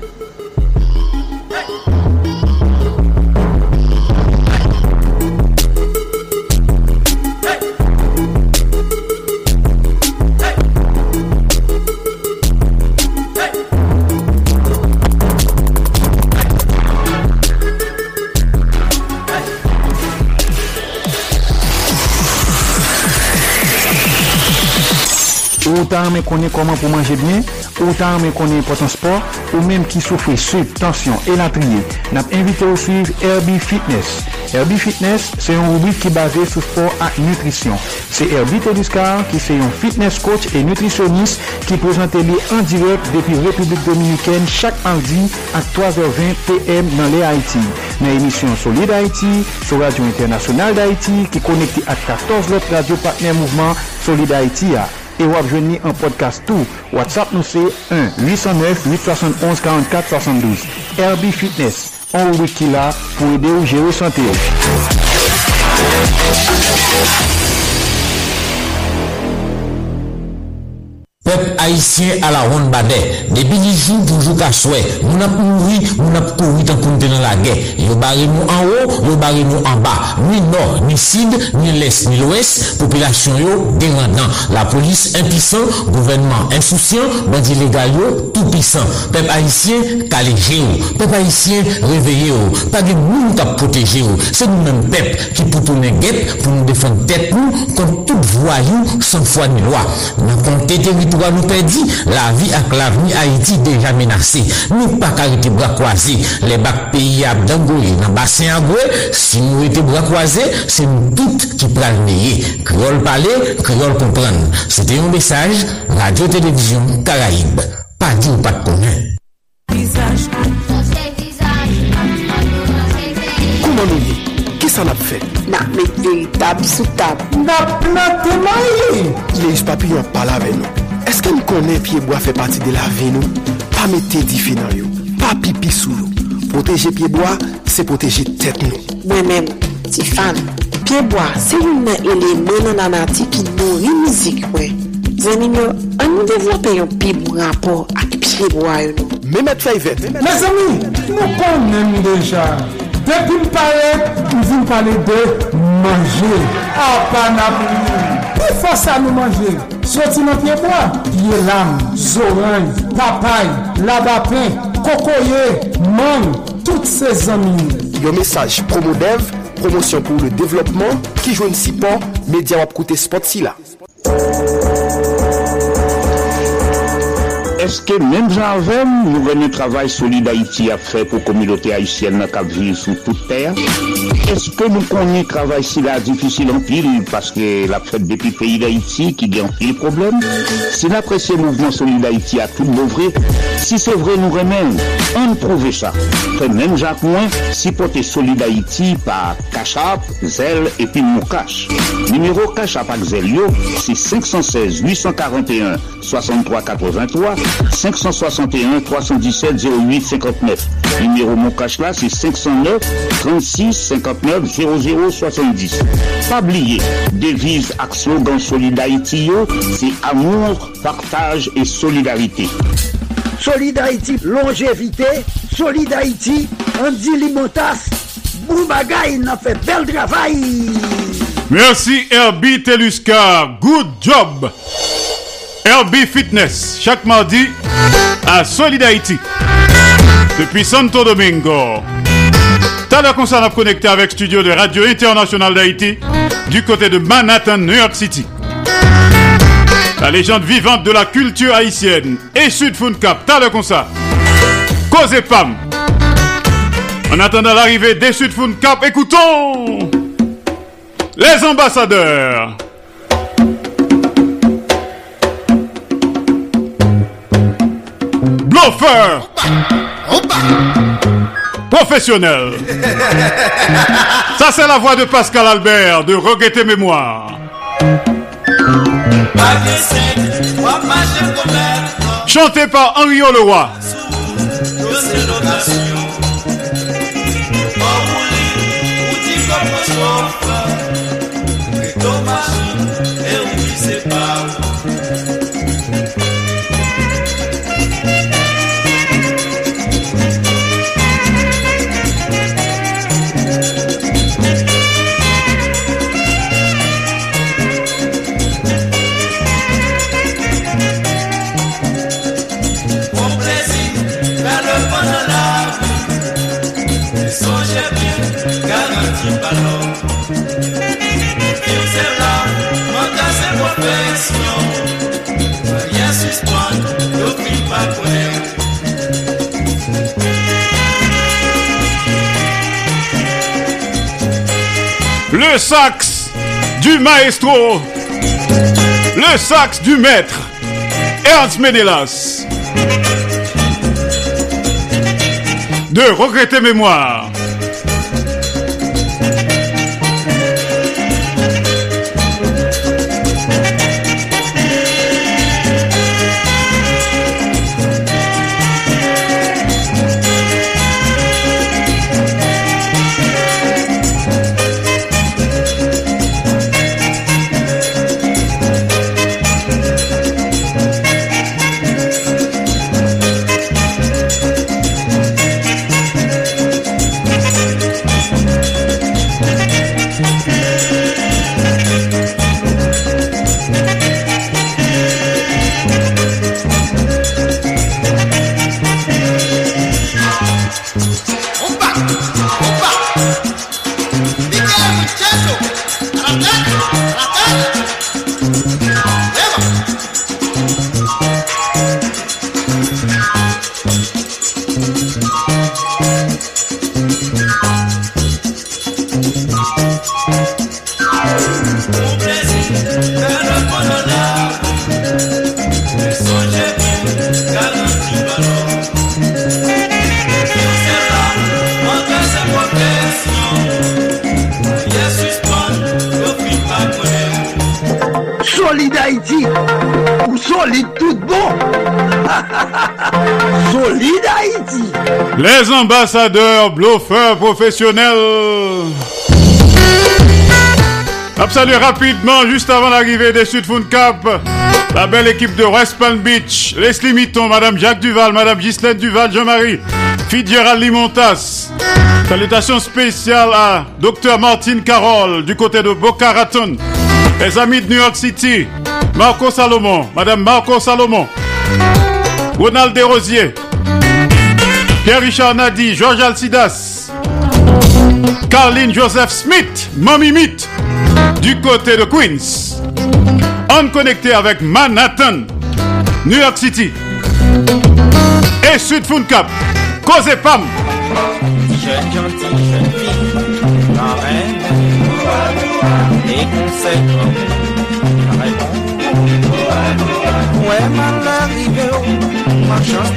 autant mais connaît comment pour manger bien, autant mais connaît important sport, ou même qui souffre sub, tension et latrier. N'a invité à suivre Herbie Fitness. Herbie Fitness, c'est une rubrique qui est basée sur sport et nutrition. C'est Herbie Teduscar qui est un fitness coach et nutritionniste qui présente les en direct depuis République Dominicaine chaque mardi à 3h20 PM dans les Haïti. Dans l'émission Solide Haïti, sur Radio Internationale d'Haïti, qui est connectée à 14 autres radios partenaires mouvement Solide Haïti. À. E wap jwenni an podcast tou. WhatsApp nou se 1-809-871-4472. Herbie Fitness. An wiki la pou ede ou jere sante Peuple haïtien à la ronde badet. Depuis dix jours, toujours qu'à souhait. Nous n'avons mouru, nous n'avons couru tant qu'on dans la guerre. Yo barré nous en haut, yo barré nous en bas. Ni nord, ni sud, ni l'est, ni l'ouest. Population yo, dégradant. La police impuissant, gouvernement insouciant, bandit légal yo, tout puissant. Peuple haïtien, calégé. Peuple haïtien, réveillé. Pas de monde qui protéger yo. C'est nous-mêmes peuple qui pour tourner guette, pour nous défendre tête nous, contre tout voyou, sans foi ni loi. Nous territoire nous perdit, la vie avec l'avenir Haïti déjà menacée. Nous pas arrêter bras croisés. Les bacs pays à Dangoye, dans le bassin à si nous étions bras croisés, c'est nous toutes qui prenons le Créole parler, créole comprendre. C'était un message, Radio-Télévision Caraïbe. Pas dit ou pas de connaître. Comment nous y Qui ça l'a fait? N'a met véritable sous table. N'a planté Les papillons parlent avec nous. Eske nou konen pyeboa fe pati de la ve nou? Pa mette difi nan yo, pa pipi sou yo. Proteje pyeboa, se proteje tet nou. Mwen men, ti fan, pyeboa se yon nan elemen nan anati ki dori mizik we. Zanin yo, an nou devlope yon pyebou rapor ak pyeboa yo nou. Mehmet Fayvet. Me zami, nou konen deja. Depi m pale, m vin pale de manje. A pan apri. Pi fosa nou manje? Soti nan pieboa. Piye lam, zoran, papay, labapen, kokoye, man, tout se zami. Yon mesaj promo dev, promosyon pou le devlopman, ki jwen si pan, media wap koute spot si. Eske menm jan avem nou vene travay solide Haiti ap fe pou komilote Haitienne na kap vive sou tout ter? Eske nou konye travay si la difisil an pil paske la fet depi peyi d'Haiti ki gen pil problem? Si la presye mouvment solide Haiti a tout bouvre, si se vre nou remen, an prouve sa. Fe menm jan kwen, si pote solide Haiti pa Kachap, Zel epi Moukache. Numero Kachap ak Zel yo, si 516 841 6383 561 317 08 59. Numéro mon cash là, c'est 509 36 59 00 70. Pas oublier, devise ak slogan Solid Haïti yo, c'est amour, partage et solidarité. Solid Haïti, longévité. Solid Haïti, Andy Limotas. Boubagaï, n'a fait bel travail. Merci Herbie Teluska. Good job. Herbie Fitness, chaque mardi à Solid Haïti. Depuis Santo Domingo. T'as concert à connecter avec studio de Radio Internationale d'Haïti du côté de Manhattan, New York City. La légende vivante de la culture haïtienne et Sud Cap, t'as le. Cause et. En attendant l'arrivée des Sud Cap, écoutons les ambassadeurs. Professionnel. Ça c'est la voix de Pascal Albert de Regretter Mémoire. Chanté par Henri Leroy Le sax du maestro, le sax du maître, Ernst Menelas. De regretter mémoire. Bluffeurs professionnels. On salue rapidement, juste avant l'arrivée des Sud Cap, la belle équipe de West Palm Beach, Leslie Mitton, Madame Jacques Duval, Madame Ghislaine Duval, Jean-Marie, Fitzgerald Limontas. Salutations spéciales à Dr Martine Carole du côté de Boca Raton. Les amis de New York City, Marco Salomon, Madame Marco Salomon, Ronald Desrosiers, Pierre-Richard Nadi, Georges Alcidas, Carline Joseph Smith, Meat, du côté de Queens. On connecté avec Manhattan, New York City et Sud Cap, Cause Pam. Gentille, et mal arrivé, ma chance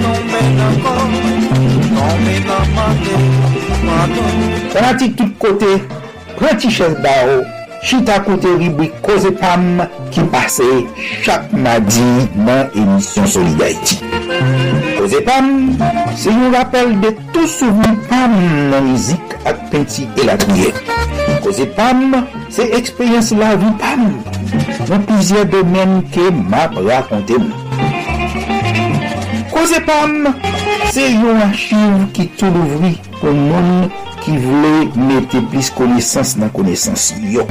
encore, Prati tout kote, prati ches ba ou, chita kote ribwi koze pam ki pase chak madi nan emisyon Solidarity. Koze pam, se yon rappel de tout souvi pam nan mizik ak penti elatriye. Koze pam, se ekspeyens la vi pam, nan pizye domen ke map rakonte mou. Koze pam, Se yon achiv ki tou louvri pou moun ki vle mette plis konesans nan konesans yo.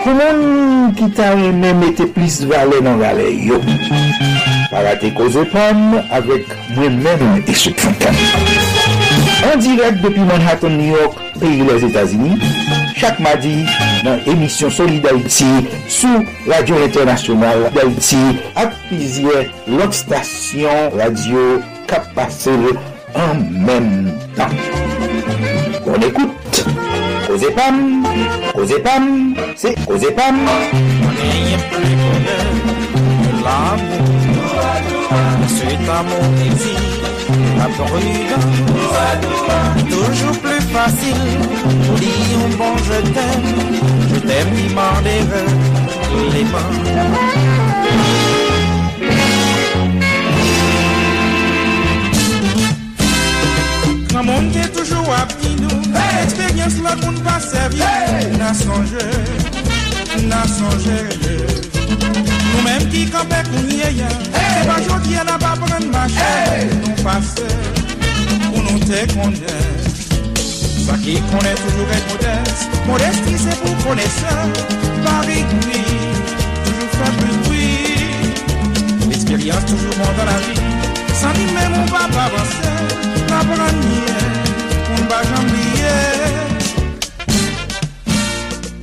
Pou moun ki ta reme mette plis vale nan vale yo. Parate koze pam avek mwen men e souk fankan. En direk depi Manhattan, New York, peyi les Etats-Unis, chak madi nan emisyon Soli d'Haïti sou Radio Internationale d'Haïti ak pizye lòk stasyon radio kap pase en menm tan. On écoute Causez Pam, Causez Pam, Pam. Prudence, toujours plus facile pour dire un bon je t'aime, je t'aime qui m'en les mains. Monde qui est toujours à nous, expérience là qu'on pas servir, n'a songé, n'a songé. Nous-mêmes qui campons pour nous, c'est pas aujourd'hui n'a pas prendre ma chair, nous passer, pour nous te connaître. Ça qui connaît toujours être modeste, modestie c'est pour connaisseur, Paris oui, toujours faire plus bruit. L'expérience toujours bon dans la vie, sans lui même on va pas avancer,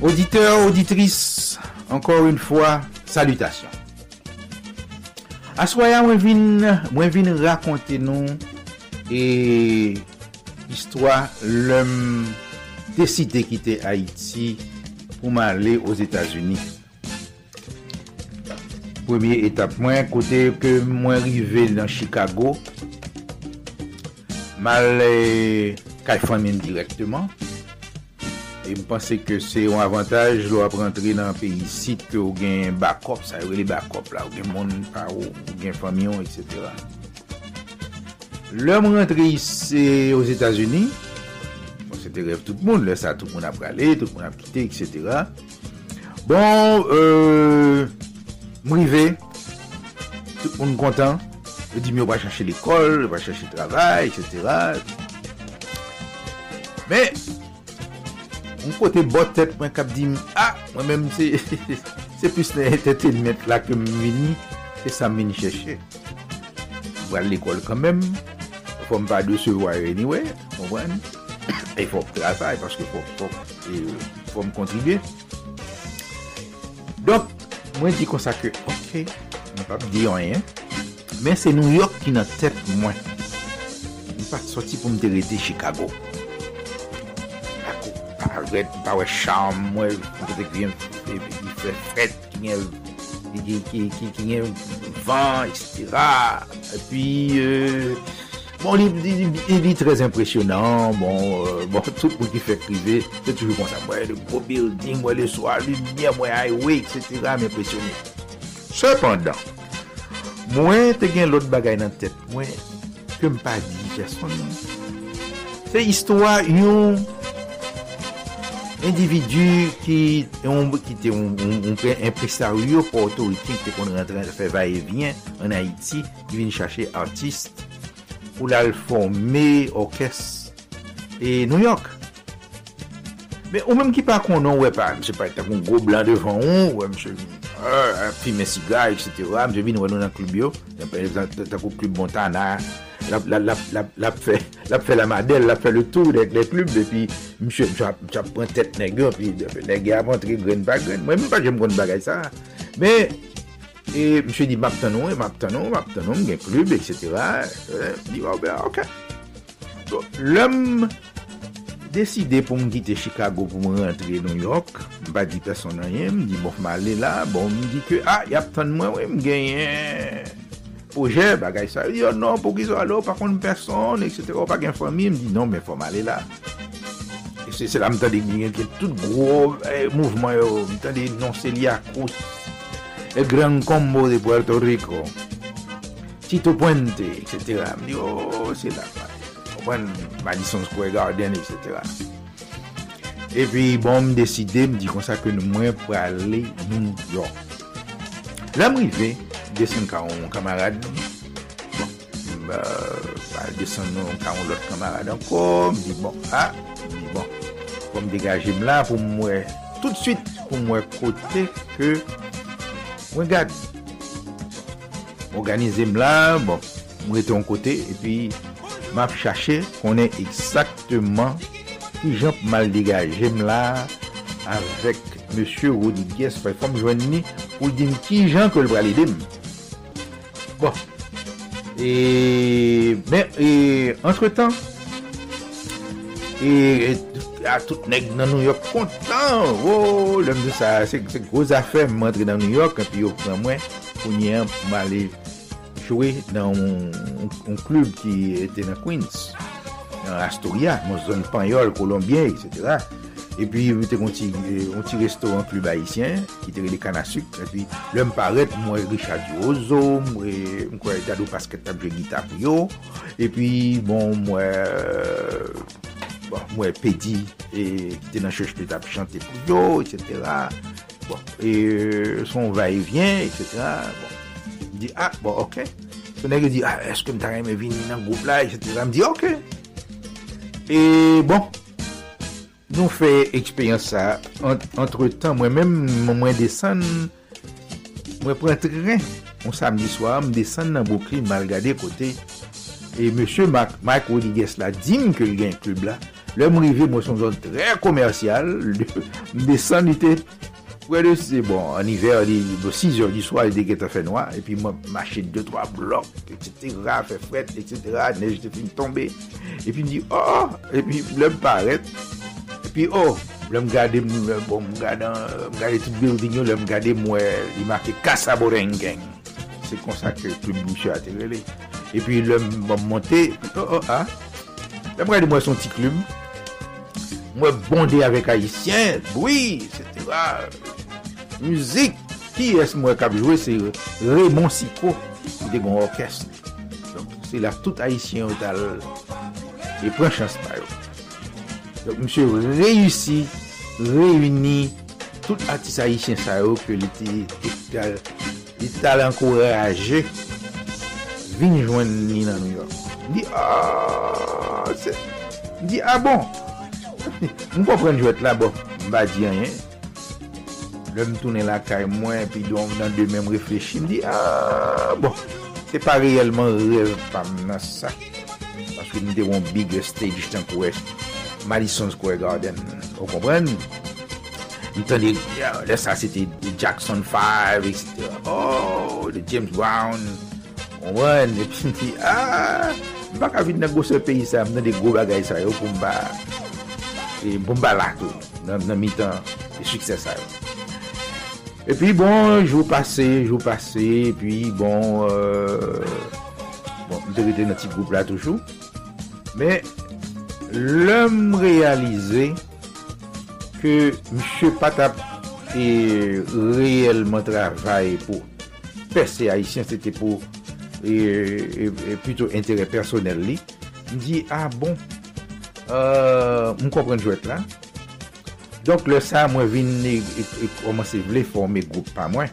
Auditeurs, auditrices, encore une fois, salutations. Aswaya mwen vin, mwen vin rakonte nou e histwa lèm deside kite Haiti pou man lè os Etats-Unis. Premye etap mwen kote ke mwen rive nan Chicago mal eh, kaj famin direktman. E mpense ke se yon avantaj lo ap rentre nan peyi sit ou gen bakop, sa yon li bakop la, ou gen moun pa ou, ou gen famyon, etc. Lèm rentre yise os Etats-Unis, bon, se te rev tout moun, lè sa tout moun ap rale, tout moun ap kite, etc. Bon, euh, mrive, tout moun kontan, Yo di mi yo pa chache l'ekol, yo pa chache travay, etc. Men, mwen kote bot tet mwen kap di, a, ah, mwen menm se, se pwis plus nan entertainment la ke mwen vini, se sa mwen chache. Mwen wale l'ekol kanmen, fòm pa de se voye anyway, mwen wane, e fòm travay, paske fòm kontribye. Donk, mwen di konsa ke, ok, mwen pa di yon yon, men se New York ki nan tet mwen. Mwen pat soti pou mte rete Chicago. Ako paret, pa we chanm, mwen kote ki yon fè fred, ki yon ki yon van, etc. Epi, euh, bon, li trez impresyonant, bon, euh, bon, tout pou ki fè krive, se toujou kon sa mwen, le gros building, mwen le soir, lumiè, mwen highway, etc. M'impresyonè. Sependant, mwen te gen lot bagay nan tet mwen ke m pa di jason nan. Se histwa yon individu ki te impresaryo pou otorite ki te kon rentre fè va e vyen an Haiti ki vin chache artist pou la reforme orkes e New York. Men ou menm ki pa konon wè pa, mse pa ta kon go blan devan ou, wè mse vin fume siga, etc. Mse vin wè nou nan klub yo, takou klub Montana, la fè la madel, la fè le tou dek le klub, depi mse ap pren tèt negyo, epi negyo ap rentre gren pa gren. Mwen mwen pa jem kon bagay sa. Mè, mse di map tanon, map tanon, map tanon, gen klub, etc. Di wè, ok. Lèm, deside pou m gite Chicago pou m rentre New York, m pa di person nan yem, m di bon m ale la, bon m di ke, a, ah, yap tan mwen we m genyen. Proje bagay sa, yo non pou gizo alo, pa kon m person, etc, Ou pa gen fami, m di non, men fom ale la. E Se la m tade genyen ke tout gro eh, mouvman yo, m tade non se li akous, e gran kombo de Puerto Rico, Tito Puente, etc, m di, oh, se la pa. kompwen, Madison Square Garden, etc. E pi bon m deside, m di konsa ke nou mwen pou ale New York. La m rive, desen ka on kamarade, bon, euh, ba, ba desen nou ka on lot kamarade anko, m di bon, a, ah, m di bon, pou m degaje m la pou m mwen, tout de suite pou mwen kote ke mwen gade. Organize m la, bon, m rete an kote, e pi... map chache konen eksaktman ki janp mal degaje m la avek M. Rodriguez fay fom jwen ni pou din ki jan kol bralè dem. Bon. E, ben, e, entre tan, e, e, a tout neg nan New York kontan, oh, lèm de sa, se, se, se groz afèm m antre nan New York, an pi yo pran mwen, pou nyen pou alè chwe nan un klub ki ete nan Queens, nan Astoria, nan zon Panyol, Kolombien, etc. E pi mwen te konti yon ti restoran klub Haitien, ki te re de Kanasuk, e pi lèm paret mwen Richard Diozo, mwen kwa Dado pasket tabje gita pou yo, e pi bon mwen... Euh, bon, mwen pedi, ki te nan chèche pe tap chante pou yo, etc. Bon, e son va e vyen, etc. Bon. Di, ah, bon, ok. Se nèk di, ah, eske m ta reme vini nan goup la, et cetera. M di, ok. E bon, nou fè ekspeyans sa. Entre tan, mwen mèm, mwen desen, mwen pren teren. mwen samdi swa, mwen desen nan Boukli, mal gade kote. E monsye Mike Rodiguez la, dim ke li gen klub la. lè m rive, mwen son zon tre komersyal. M desen, li te... Wè de se bon, an iver li, bo 6 or di swa, li deke te fè noa, epi mwen mache 2-3 blok, etc, fè fwet, etc, nej te fin tombe, epi mwen di, oh, epi mwen paret, epi oh, mwen gade, mwen gade, mwen gade tout building yo, mwen gade mwen, li make kasa borengen, se konsakre tout bouchou aterele, epi mwen monte, oh, oh, ah, mwen gade mwen son ti kloum, Mwen bonde avèk Haitien, boui, etc. Muzik, ki es mwen kap jwè, se Raymond Siko, de gon orkest. Se la tout Haitien ou tal, e pren chans pa yo. Mwen reyusi, reyuni, tout atis Haitien sa yo, ke li tal ankoraje, vin jwen ni nan New York. Di, aaa, ah, di, a ah, bon, Mwen pa pren jwet la, bo, mba di anyen. Eh? Lè m toune la kay mwen, pi do m nan de mèm reflechi, m di, aaa, bo, se pa reyelman rev pa pam nan sa. Paske m de yon big stage tan kouè, Madison Square Garden, ou kompren? M tan de, lè sa, se te Jackson 5, etc. Oh, de James Brown, kompren? E pi m di, ah, aaa, bak vide nan gosè peyi sa, m nan de go bagay sa yo pou m ba... E bomba lato nan, nan mi tan suksè sa yo. E pi bon, jou pase, jou pase, e pi bon, euh, bon, mte rete nan ti group la toujou. Men, lèm realize ke mche patap e reyelman travay pou perse haisyen, se te pou e, e, e, e pluto interè personel li, mdi, ah bon, Euh, m kompren jwet la. Donk le sa mwen vin e, e, e, komanse vle forme group pa mwen.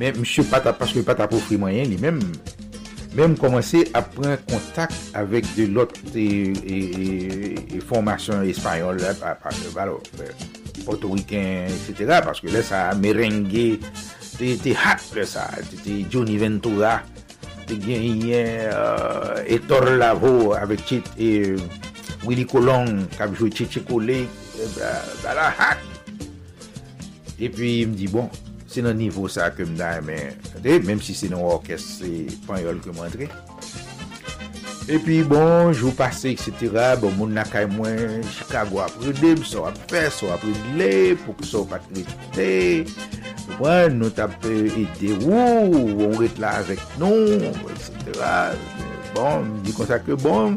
Men msye pata, paske pata pou fri mwen yen li men, men m komanse apren kontak avek de lot e e, e formasyon espanyol, Porto portoriken, etc. Paske le sa merengue, te hat le sa, te Johnny Ventura, te genyen uh, Etor Lavo avek chit e, Willy Colon kap jwe tit chekole euh, bala hak e pi m di bon se nan nivou sa ke m da men, menm si se nan orkes se pan yol kem antre Epi bon, jou pase, etc. Bon, moun nakay mwen, Chicago apre deb, so apre, so apre dile, pou ki so patre te. Mwen nou tapte ete wou, on ret la avek nou, etc. Bon, di konsa ke bon,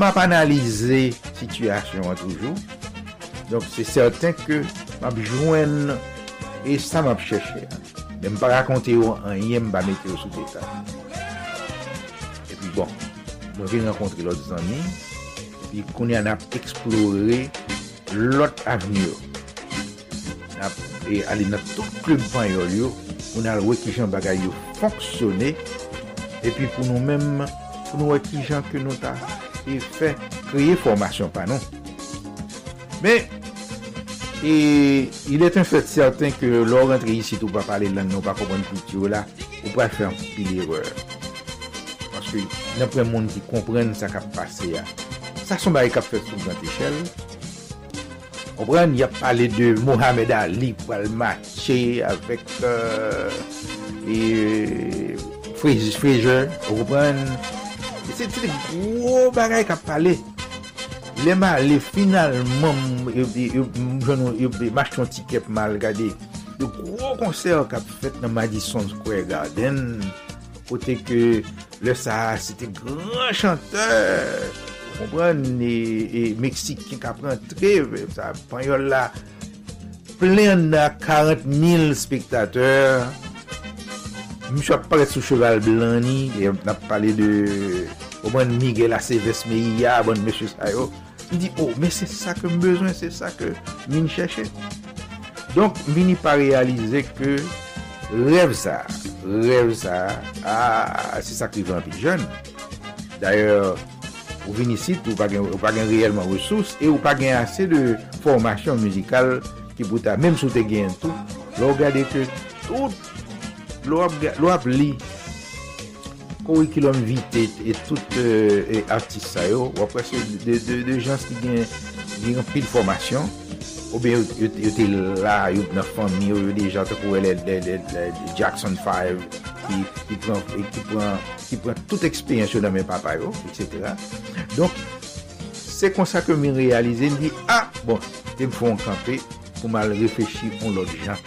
map analize situasyon an toujou. Donk se certain ke map jwen, e sa map chèche. Dem pa rakonte yo an yem ba mete yo sou deta. Epi bon, nou te renkontre lòt zanmi, pi koun yan ap eksplore lòt avnyo. Nap, e alè nan tout klub pan yo yo, pou al wè ki jan bagay yo fonksyonè, e pi pou nou mèm, pou nou wè ki jan ke nou ta e fè kriye formasyon pa nou. Mè, e, il et un fèt certain ke lò rentre yisi tou pa pale lan nou pa kompon kouti yo la, ou pa fè an pil ereur. paske nan pre moun ki kompren sa kap pase ya. Sa son bari kap fet sou gant echel. Kompren, y ap pale de Mohamed Ali pou al matche avèk euh, e, Fraser. kompren, se te gwo bagay kap pale. Lema le finalman yon match ton tikep mal gade. Yon gwo konser kap fet nan Madison Square Garden. kote ke le sa, se te gran chanteur, kompran, e, e Meksik ki ka prentre, sa panyol la, plen na 40.000 spektateur, mi chwa paret sou cheval blani, e nap pale de, kompran, Miguel Aceves Meia, bon M. Sayo, mi di, oh, men se sa ke mbezwen, se sa ke mi ni chèche. Donk, mi ni pa realize ke rev sa, rev sa, a, se sakrive an pi jen. D'ayor, ou vini sit, ou pa gen reyelman resous, e ou pa gen ase de formasyon muzikal ki bouta, menm sou te gen tout, lò gade ke tout, lò ap li, kou ikilom vite, et tout euh, artist sa yo, wapwese de jans ki gen, gen pil formasyon, Ou ben yo te la, yo nan fami, yo yo deja te pou le Jackson 5, ki pran tout eksperyensyon nan men papa yo, etc. Donk, se kon sa ke mi realize, mi di, ah, bon, te m foun kampe pou mal refeshi pou lòt jan.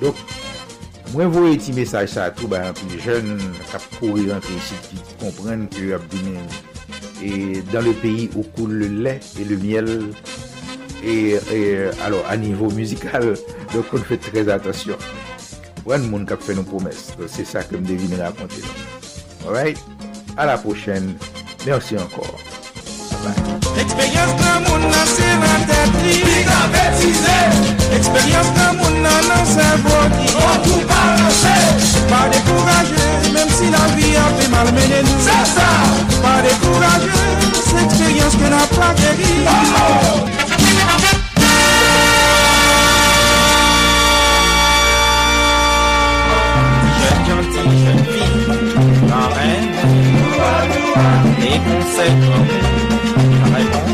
Donk, mwen vou eti mesaj sa tou, ba an pi jen, kap kou yon prinsi ki komprenn ki yo ap dimen. e dan le peyi ou koule le lè e le miel, e alo a nivou muzikal do kon fè trez atasyon wan moun kap fè nou pwomès se sa ke m devine raponte alright, a la pochen mersi ankor Eksperyans nan moun nan se nan tetri Bi nan betize Eksperyans nan moun nan nan se voti On tou pa ranche Pa dekouraje Mem si la vi api mal mene nou Se sa Pa dekouraje Se eksperyans ke nan pa keri Oh oh jeune fille, marraine, et conseil, réponds.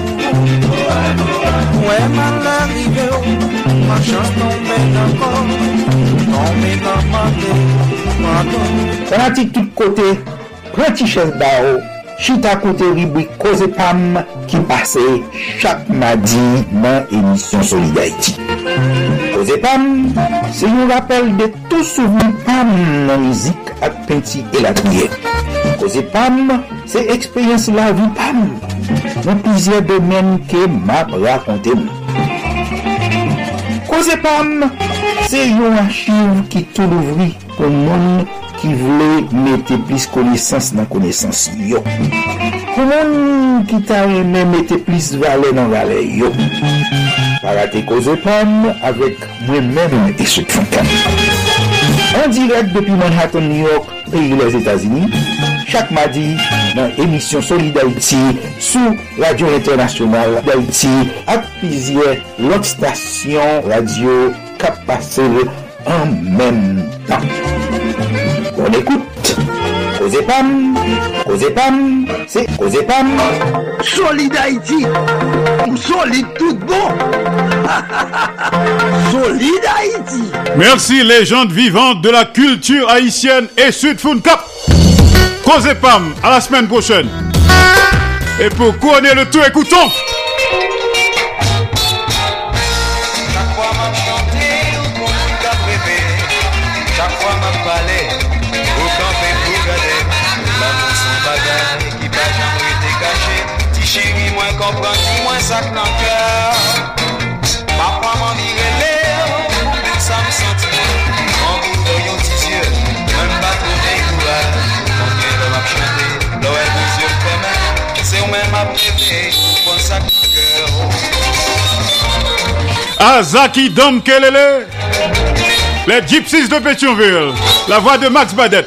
Ouais, mal arrivé, ma chance tombait encore, tombée dans ma tête, pardon. Pratique tout côté, pratique chez Bao. Chita kote ribwi Koze Pam ki pase chak madi nan emisyon Solidarity. Zepam, se yon rappel de tou souveni pam nan mizik ak penti elakouye. Koze pam, se ekspeyens la vi pam, nan plizye domen ke map rakonte mou. Koze pam, se yon achiv ki tou louvri pou moun ki vle mette plis konesans nan konesans yo. Pou moun ki ta reme mette plis vale nan vale yo. Parate koze pam avek mwen mèm e se kankan. An direk depi Manhattan, New York, peyi les Etats-Unis, chak madi nan emisyon Soli d'Haïti sou Radio Internasyonal d'Haïti ak pizye lòk stasyon radio kap pase an men tan. On ekoute Koze Pam, Koze Pam, c'est Koze Pam. Solid Haïti, solide tout bon. Solid Haïti. Merci légende vivante de la culture haïtienne et Sud Cap. Causez Pam, à la semaine prochaine. Et pour couronner le tout, écoutons. Kompran ti mwen sak nan kèr Papa mwen dire lè sa m senti Mwen vou yon ti zye Mwen ou dey kouè Mwen gen lè map chante Lò el mou zye fèmè Se ou men map leve Mwen sak nan kèr Azaki Dom Kelele Les Gypsies de Pétionville La voix de Max Badet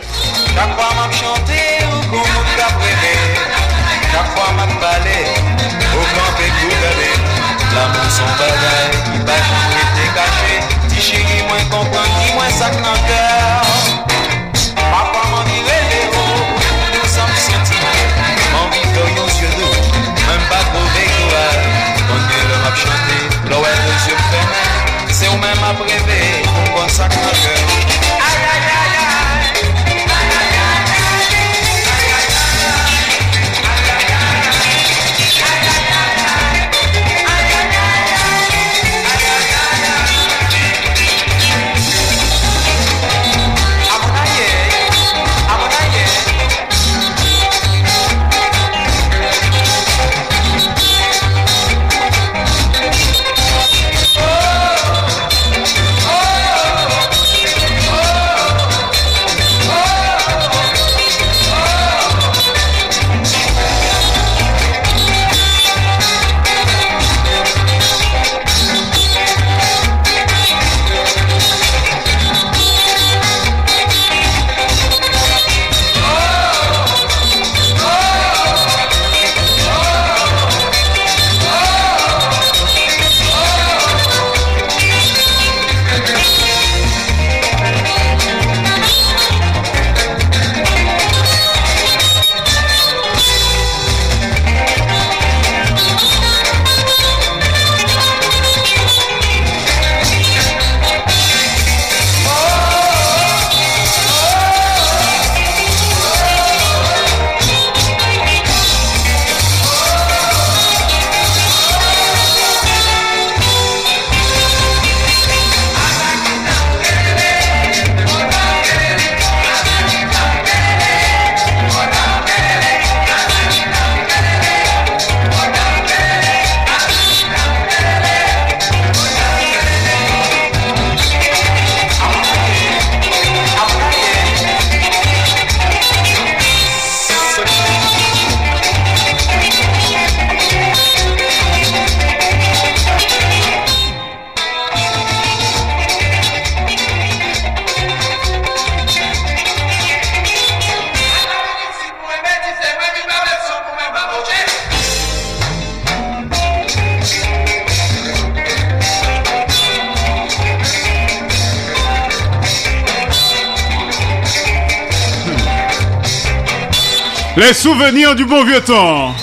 Les souvenirs du bon vieux temps.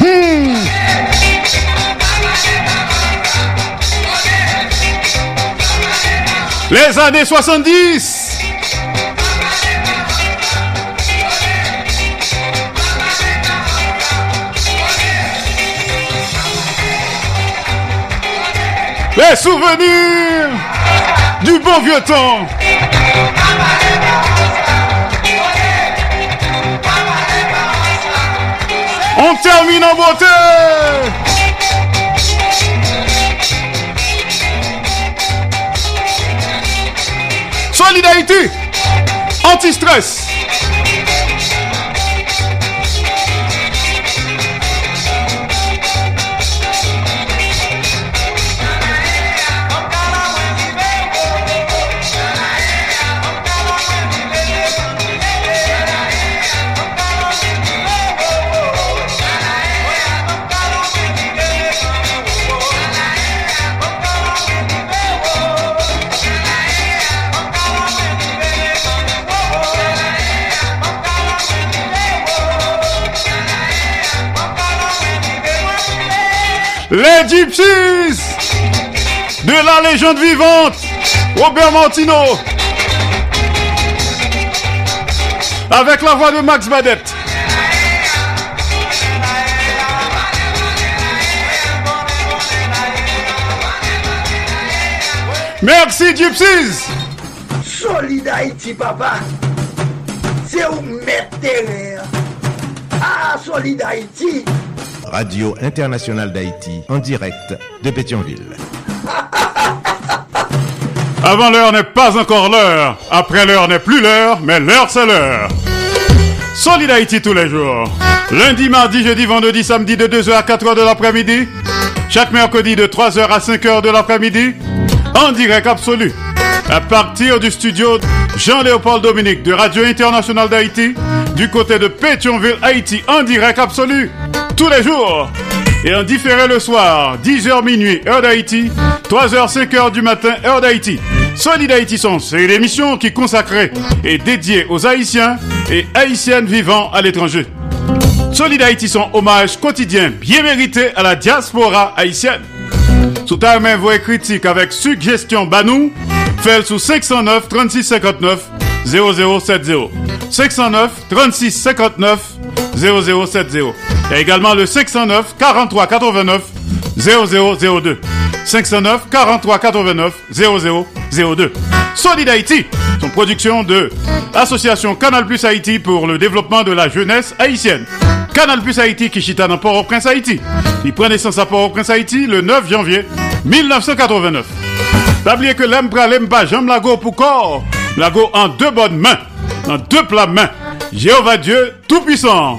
Hmm. Les années 70. Les souvenirs du bon vieux temps. On termine en beauté. Solidarité. Anti-stress. Les Gypsies de la légende vivante, Robert Martino, avec la voix de Max Badette. Merci Gypsies Solid papa. C'est où mettre. Ah, Solid. Radio Internationale d'Haïti, en direct de Pétionville. Avant l'heure n'est pas encore l'heure. Après l'heure n'est plus l'heure, mais l'heure c'est l'heure. Solid Haïti tous les jours. Lundi, mardi, jeudi, vendredi, samedi de 2h à 4h de l'après-midi. Chaque mercredi de 3h à 5h de l'après-midi. En direct absolu. À partir du studio Jean-Léopold Dominique de Radio Internationale d'Haïti. Du côté de Pétionville, Haïti, en direct absolu. Tous les jours. Et en différé le soir, 10h minuit, heure d'Haïti. 3h, 5h du matin, heure d'Haïti. Solid Haïti c'est l'émission qui est consacrée et dédiée aux Haïtiens et Haïtiennes vivant à l'étranger. Solid Haïti son hommage quotidien bien mérité à la diaspora haïtienne. Sous ta main, voix critique avec suggestion Banou, fait sous 509 36 59 0070. 509 36 59 0070. Il y a également le 509 43 89 0002. 509 43 89 0002. Solid Haïti, son production de Association Canal Plus Haïti pour le développement de la jeunesse haïtienne. Canal Plus Haïti qui chita dans Port-au-Prince Haïti. Il prend naissance à Port-au-Prince Haïti le 9 janvier 1989. Pas oublier que l'embra l'emba jambe lago pour corps. Lago en deux bonnes mains, en deux plats mains. Jéhovah Dieu Tout-Puissant.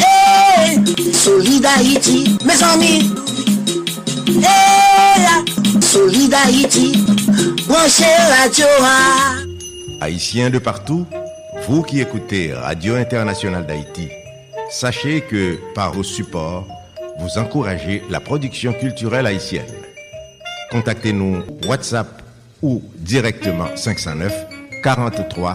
Hey, Solid Haïti, mes amis. Hey, Solid Haïti, branchez radio. Haïtiens de partout, vous qui écoutez Radio Internationale d'Haïti, sachez que par vos supports, vous encouragez la production culturelle haïtienne. Contactez-nous WhatsApp ou directement 509 43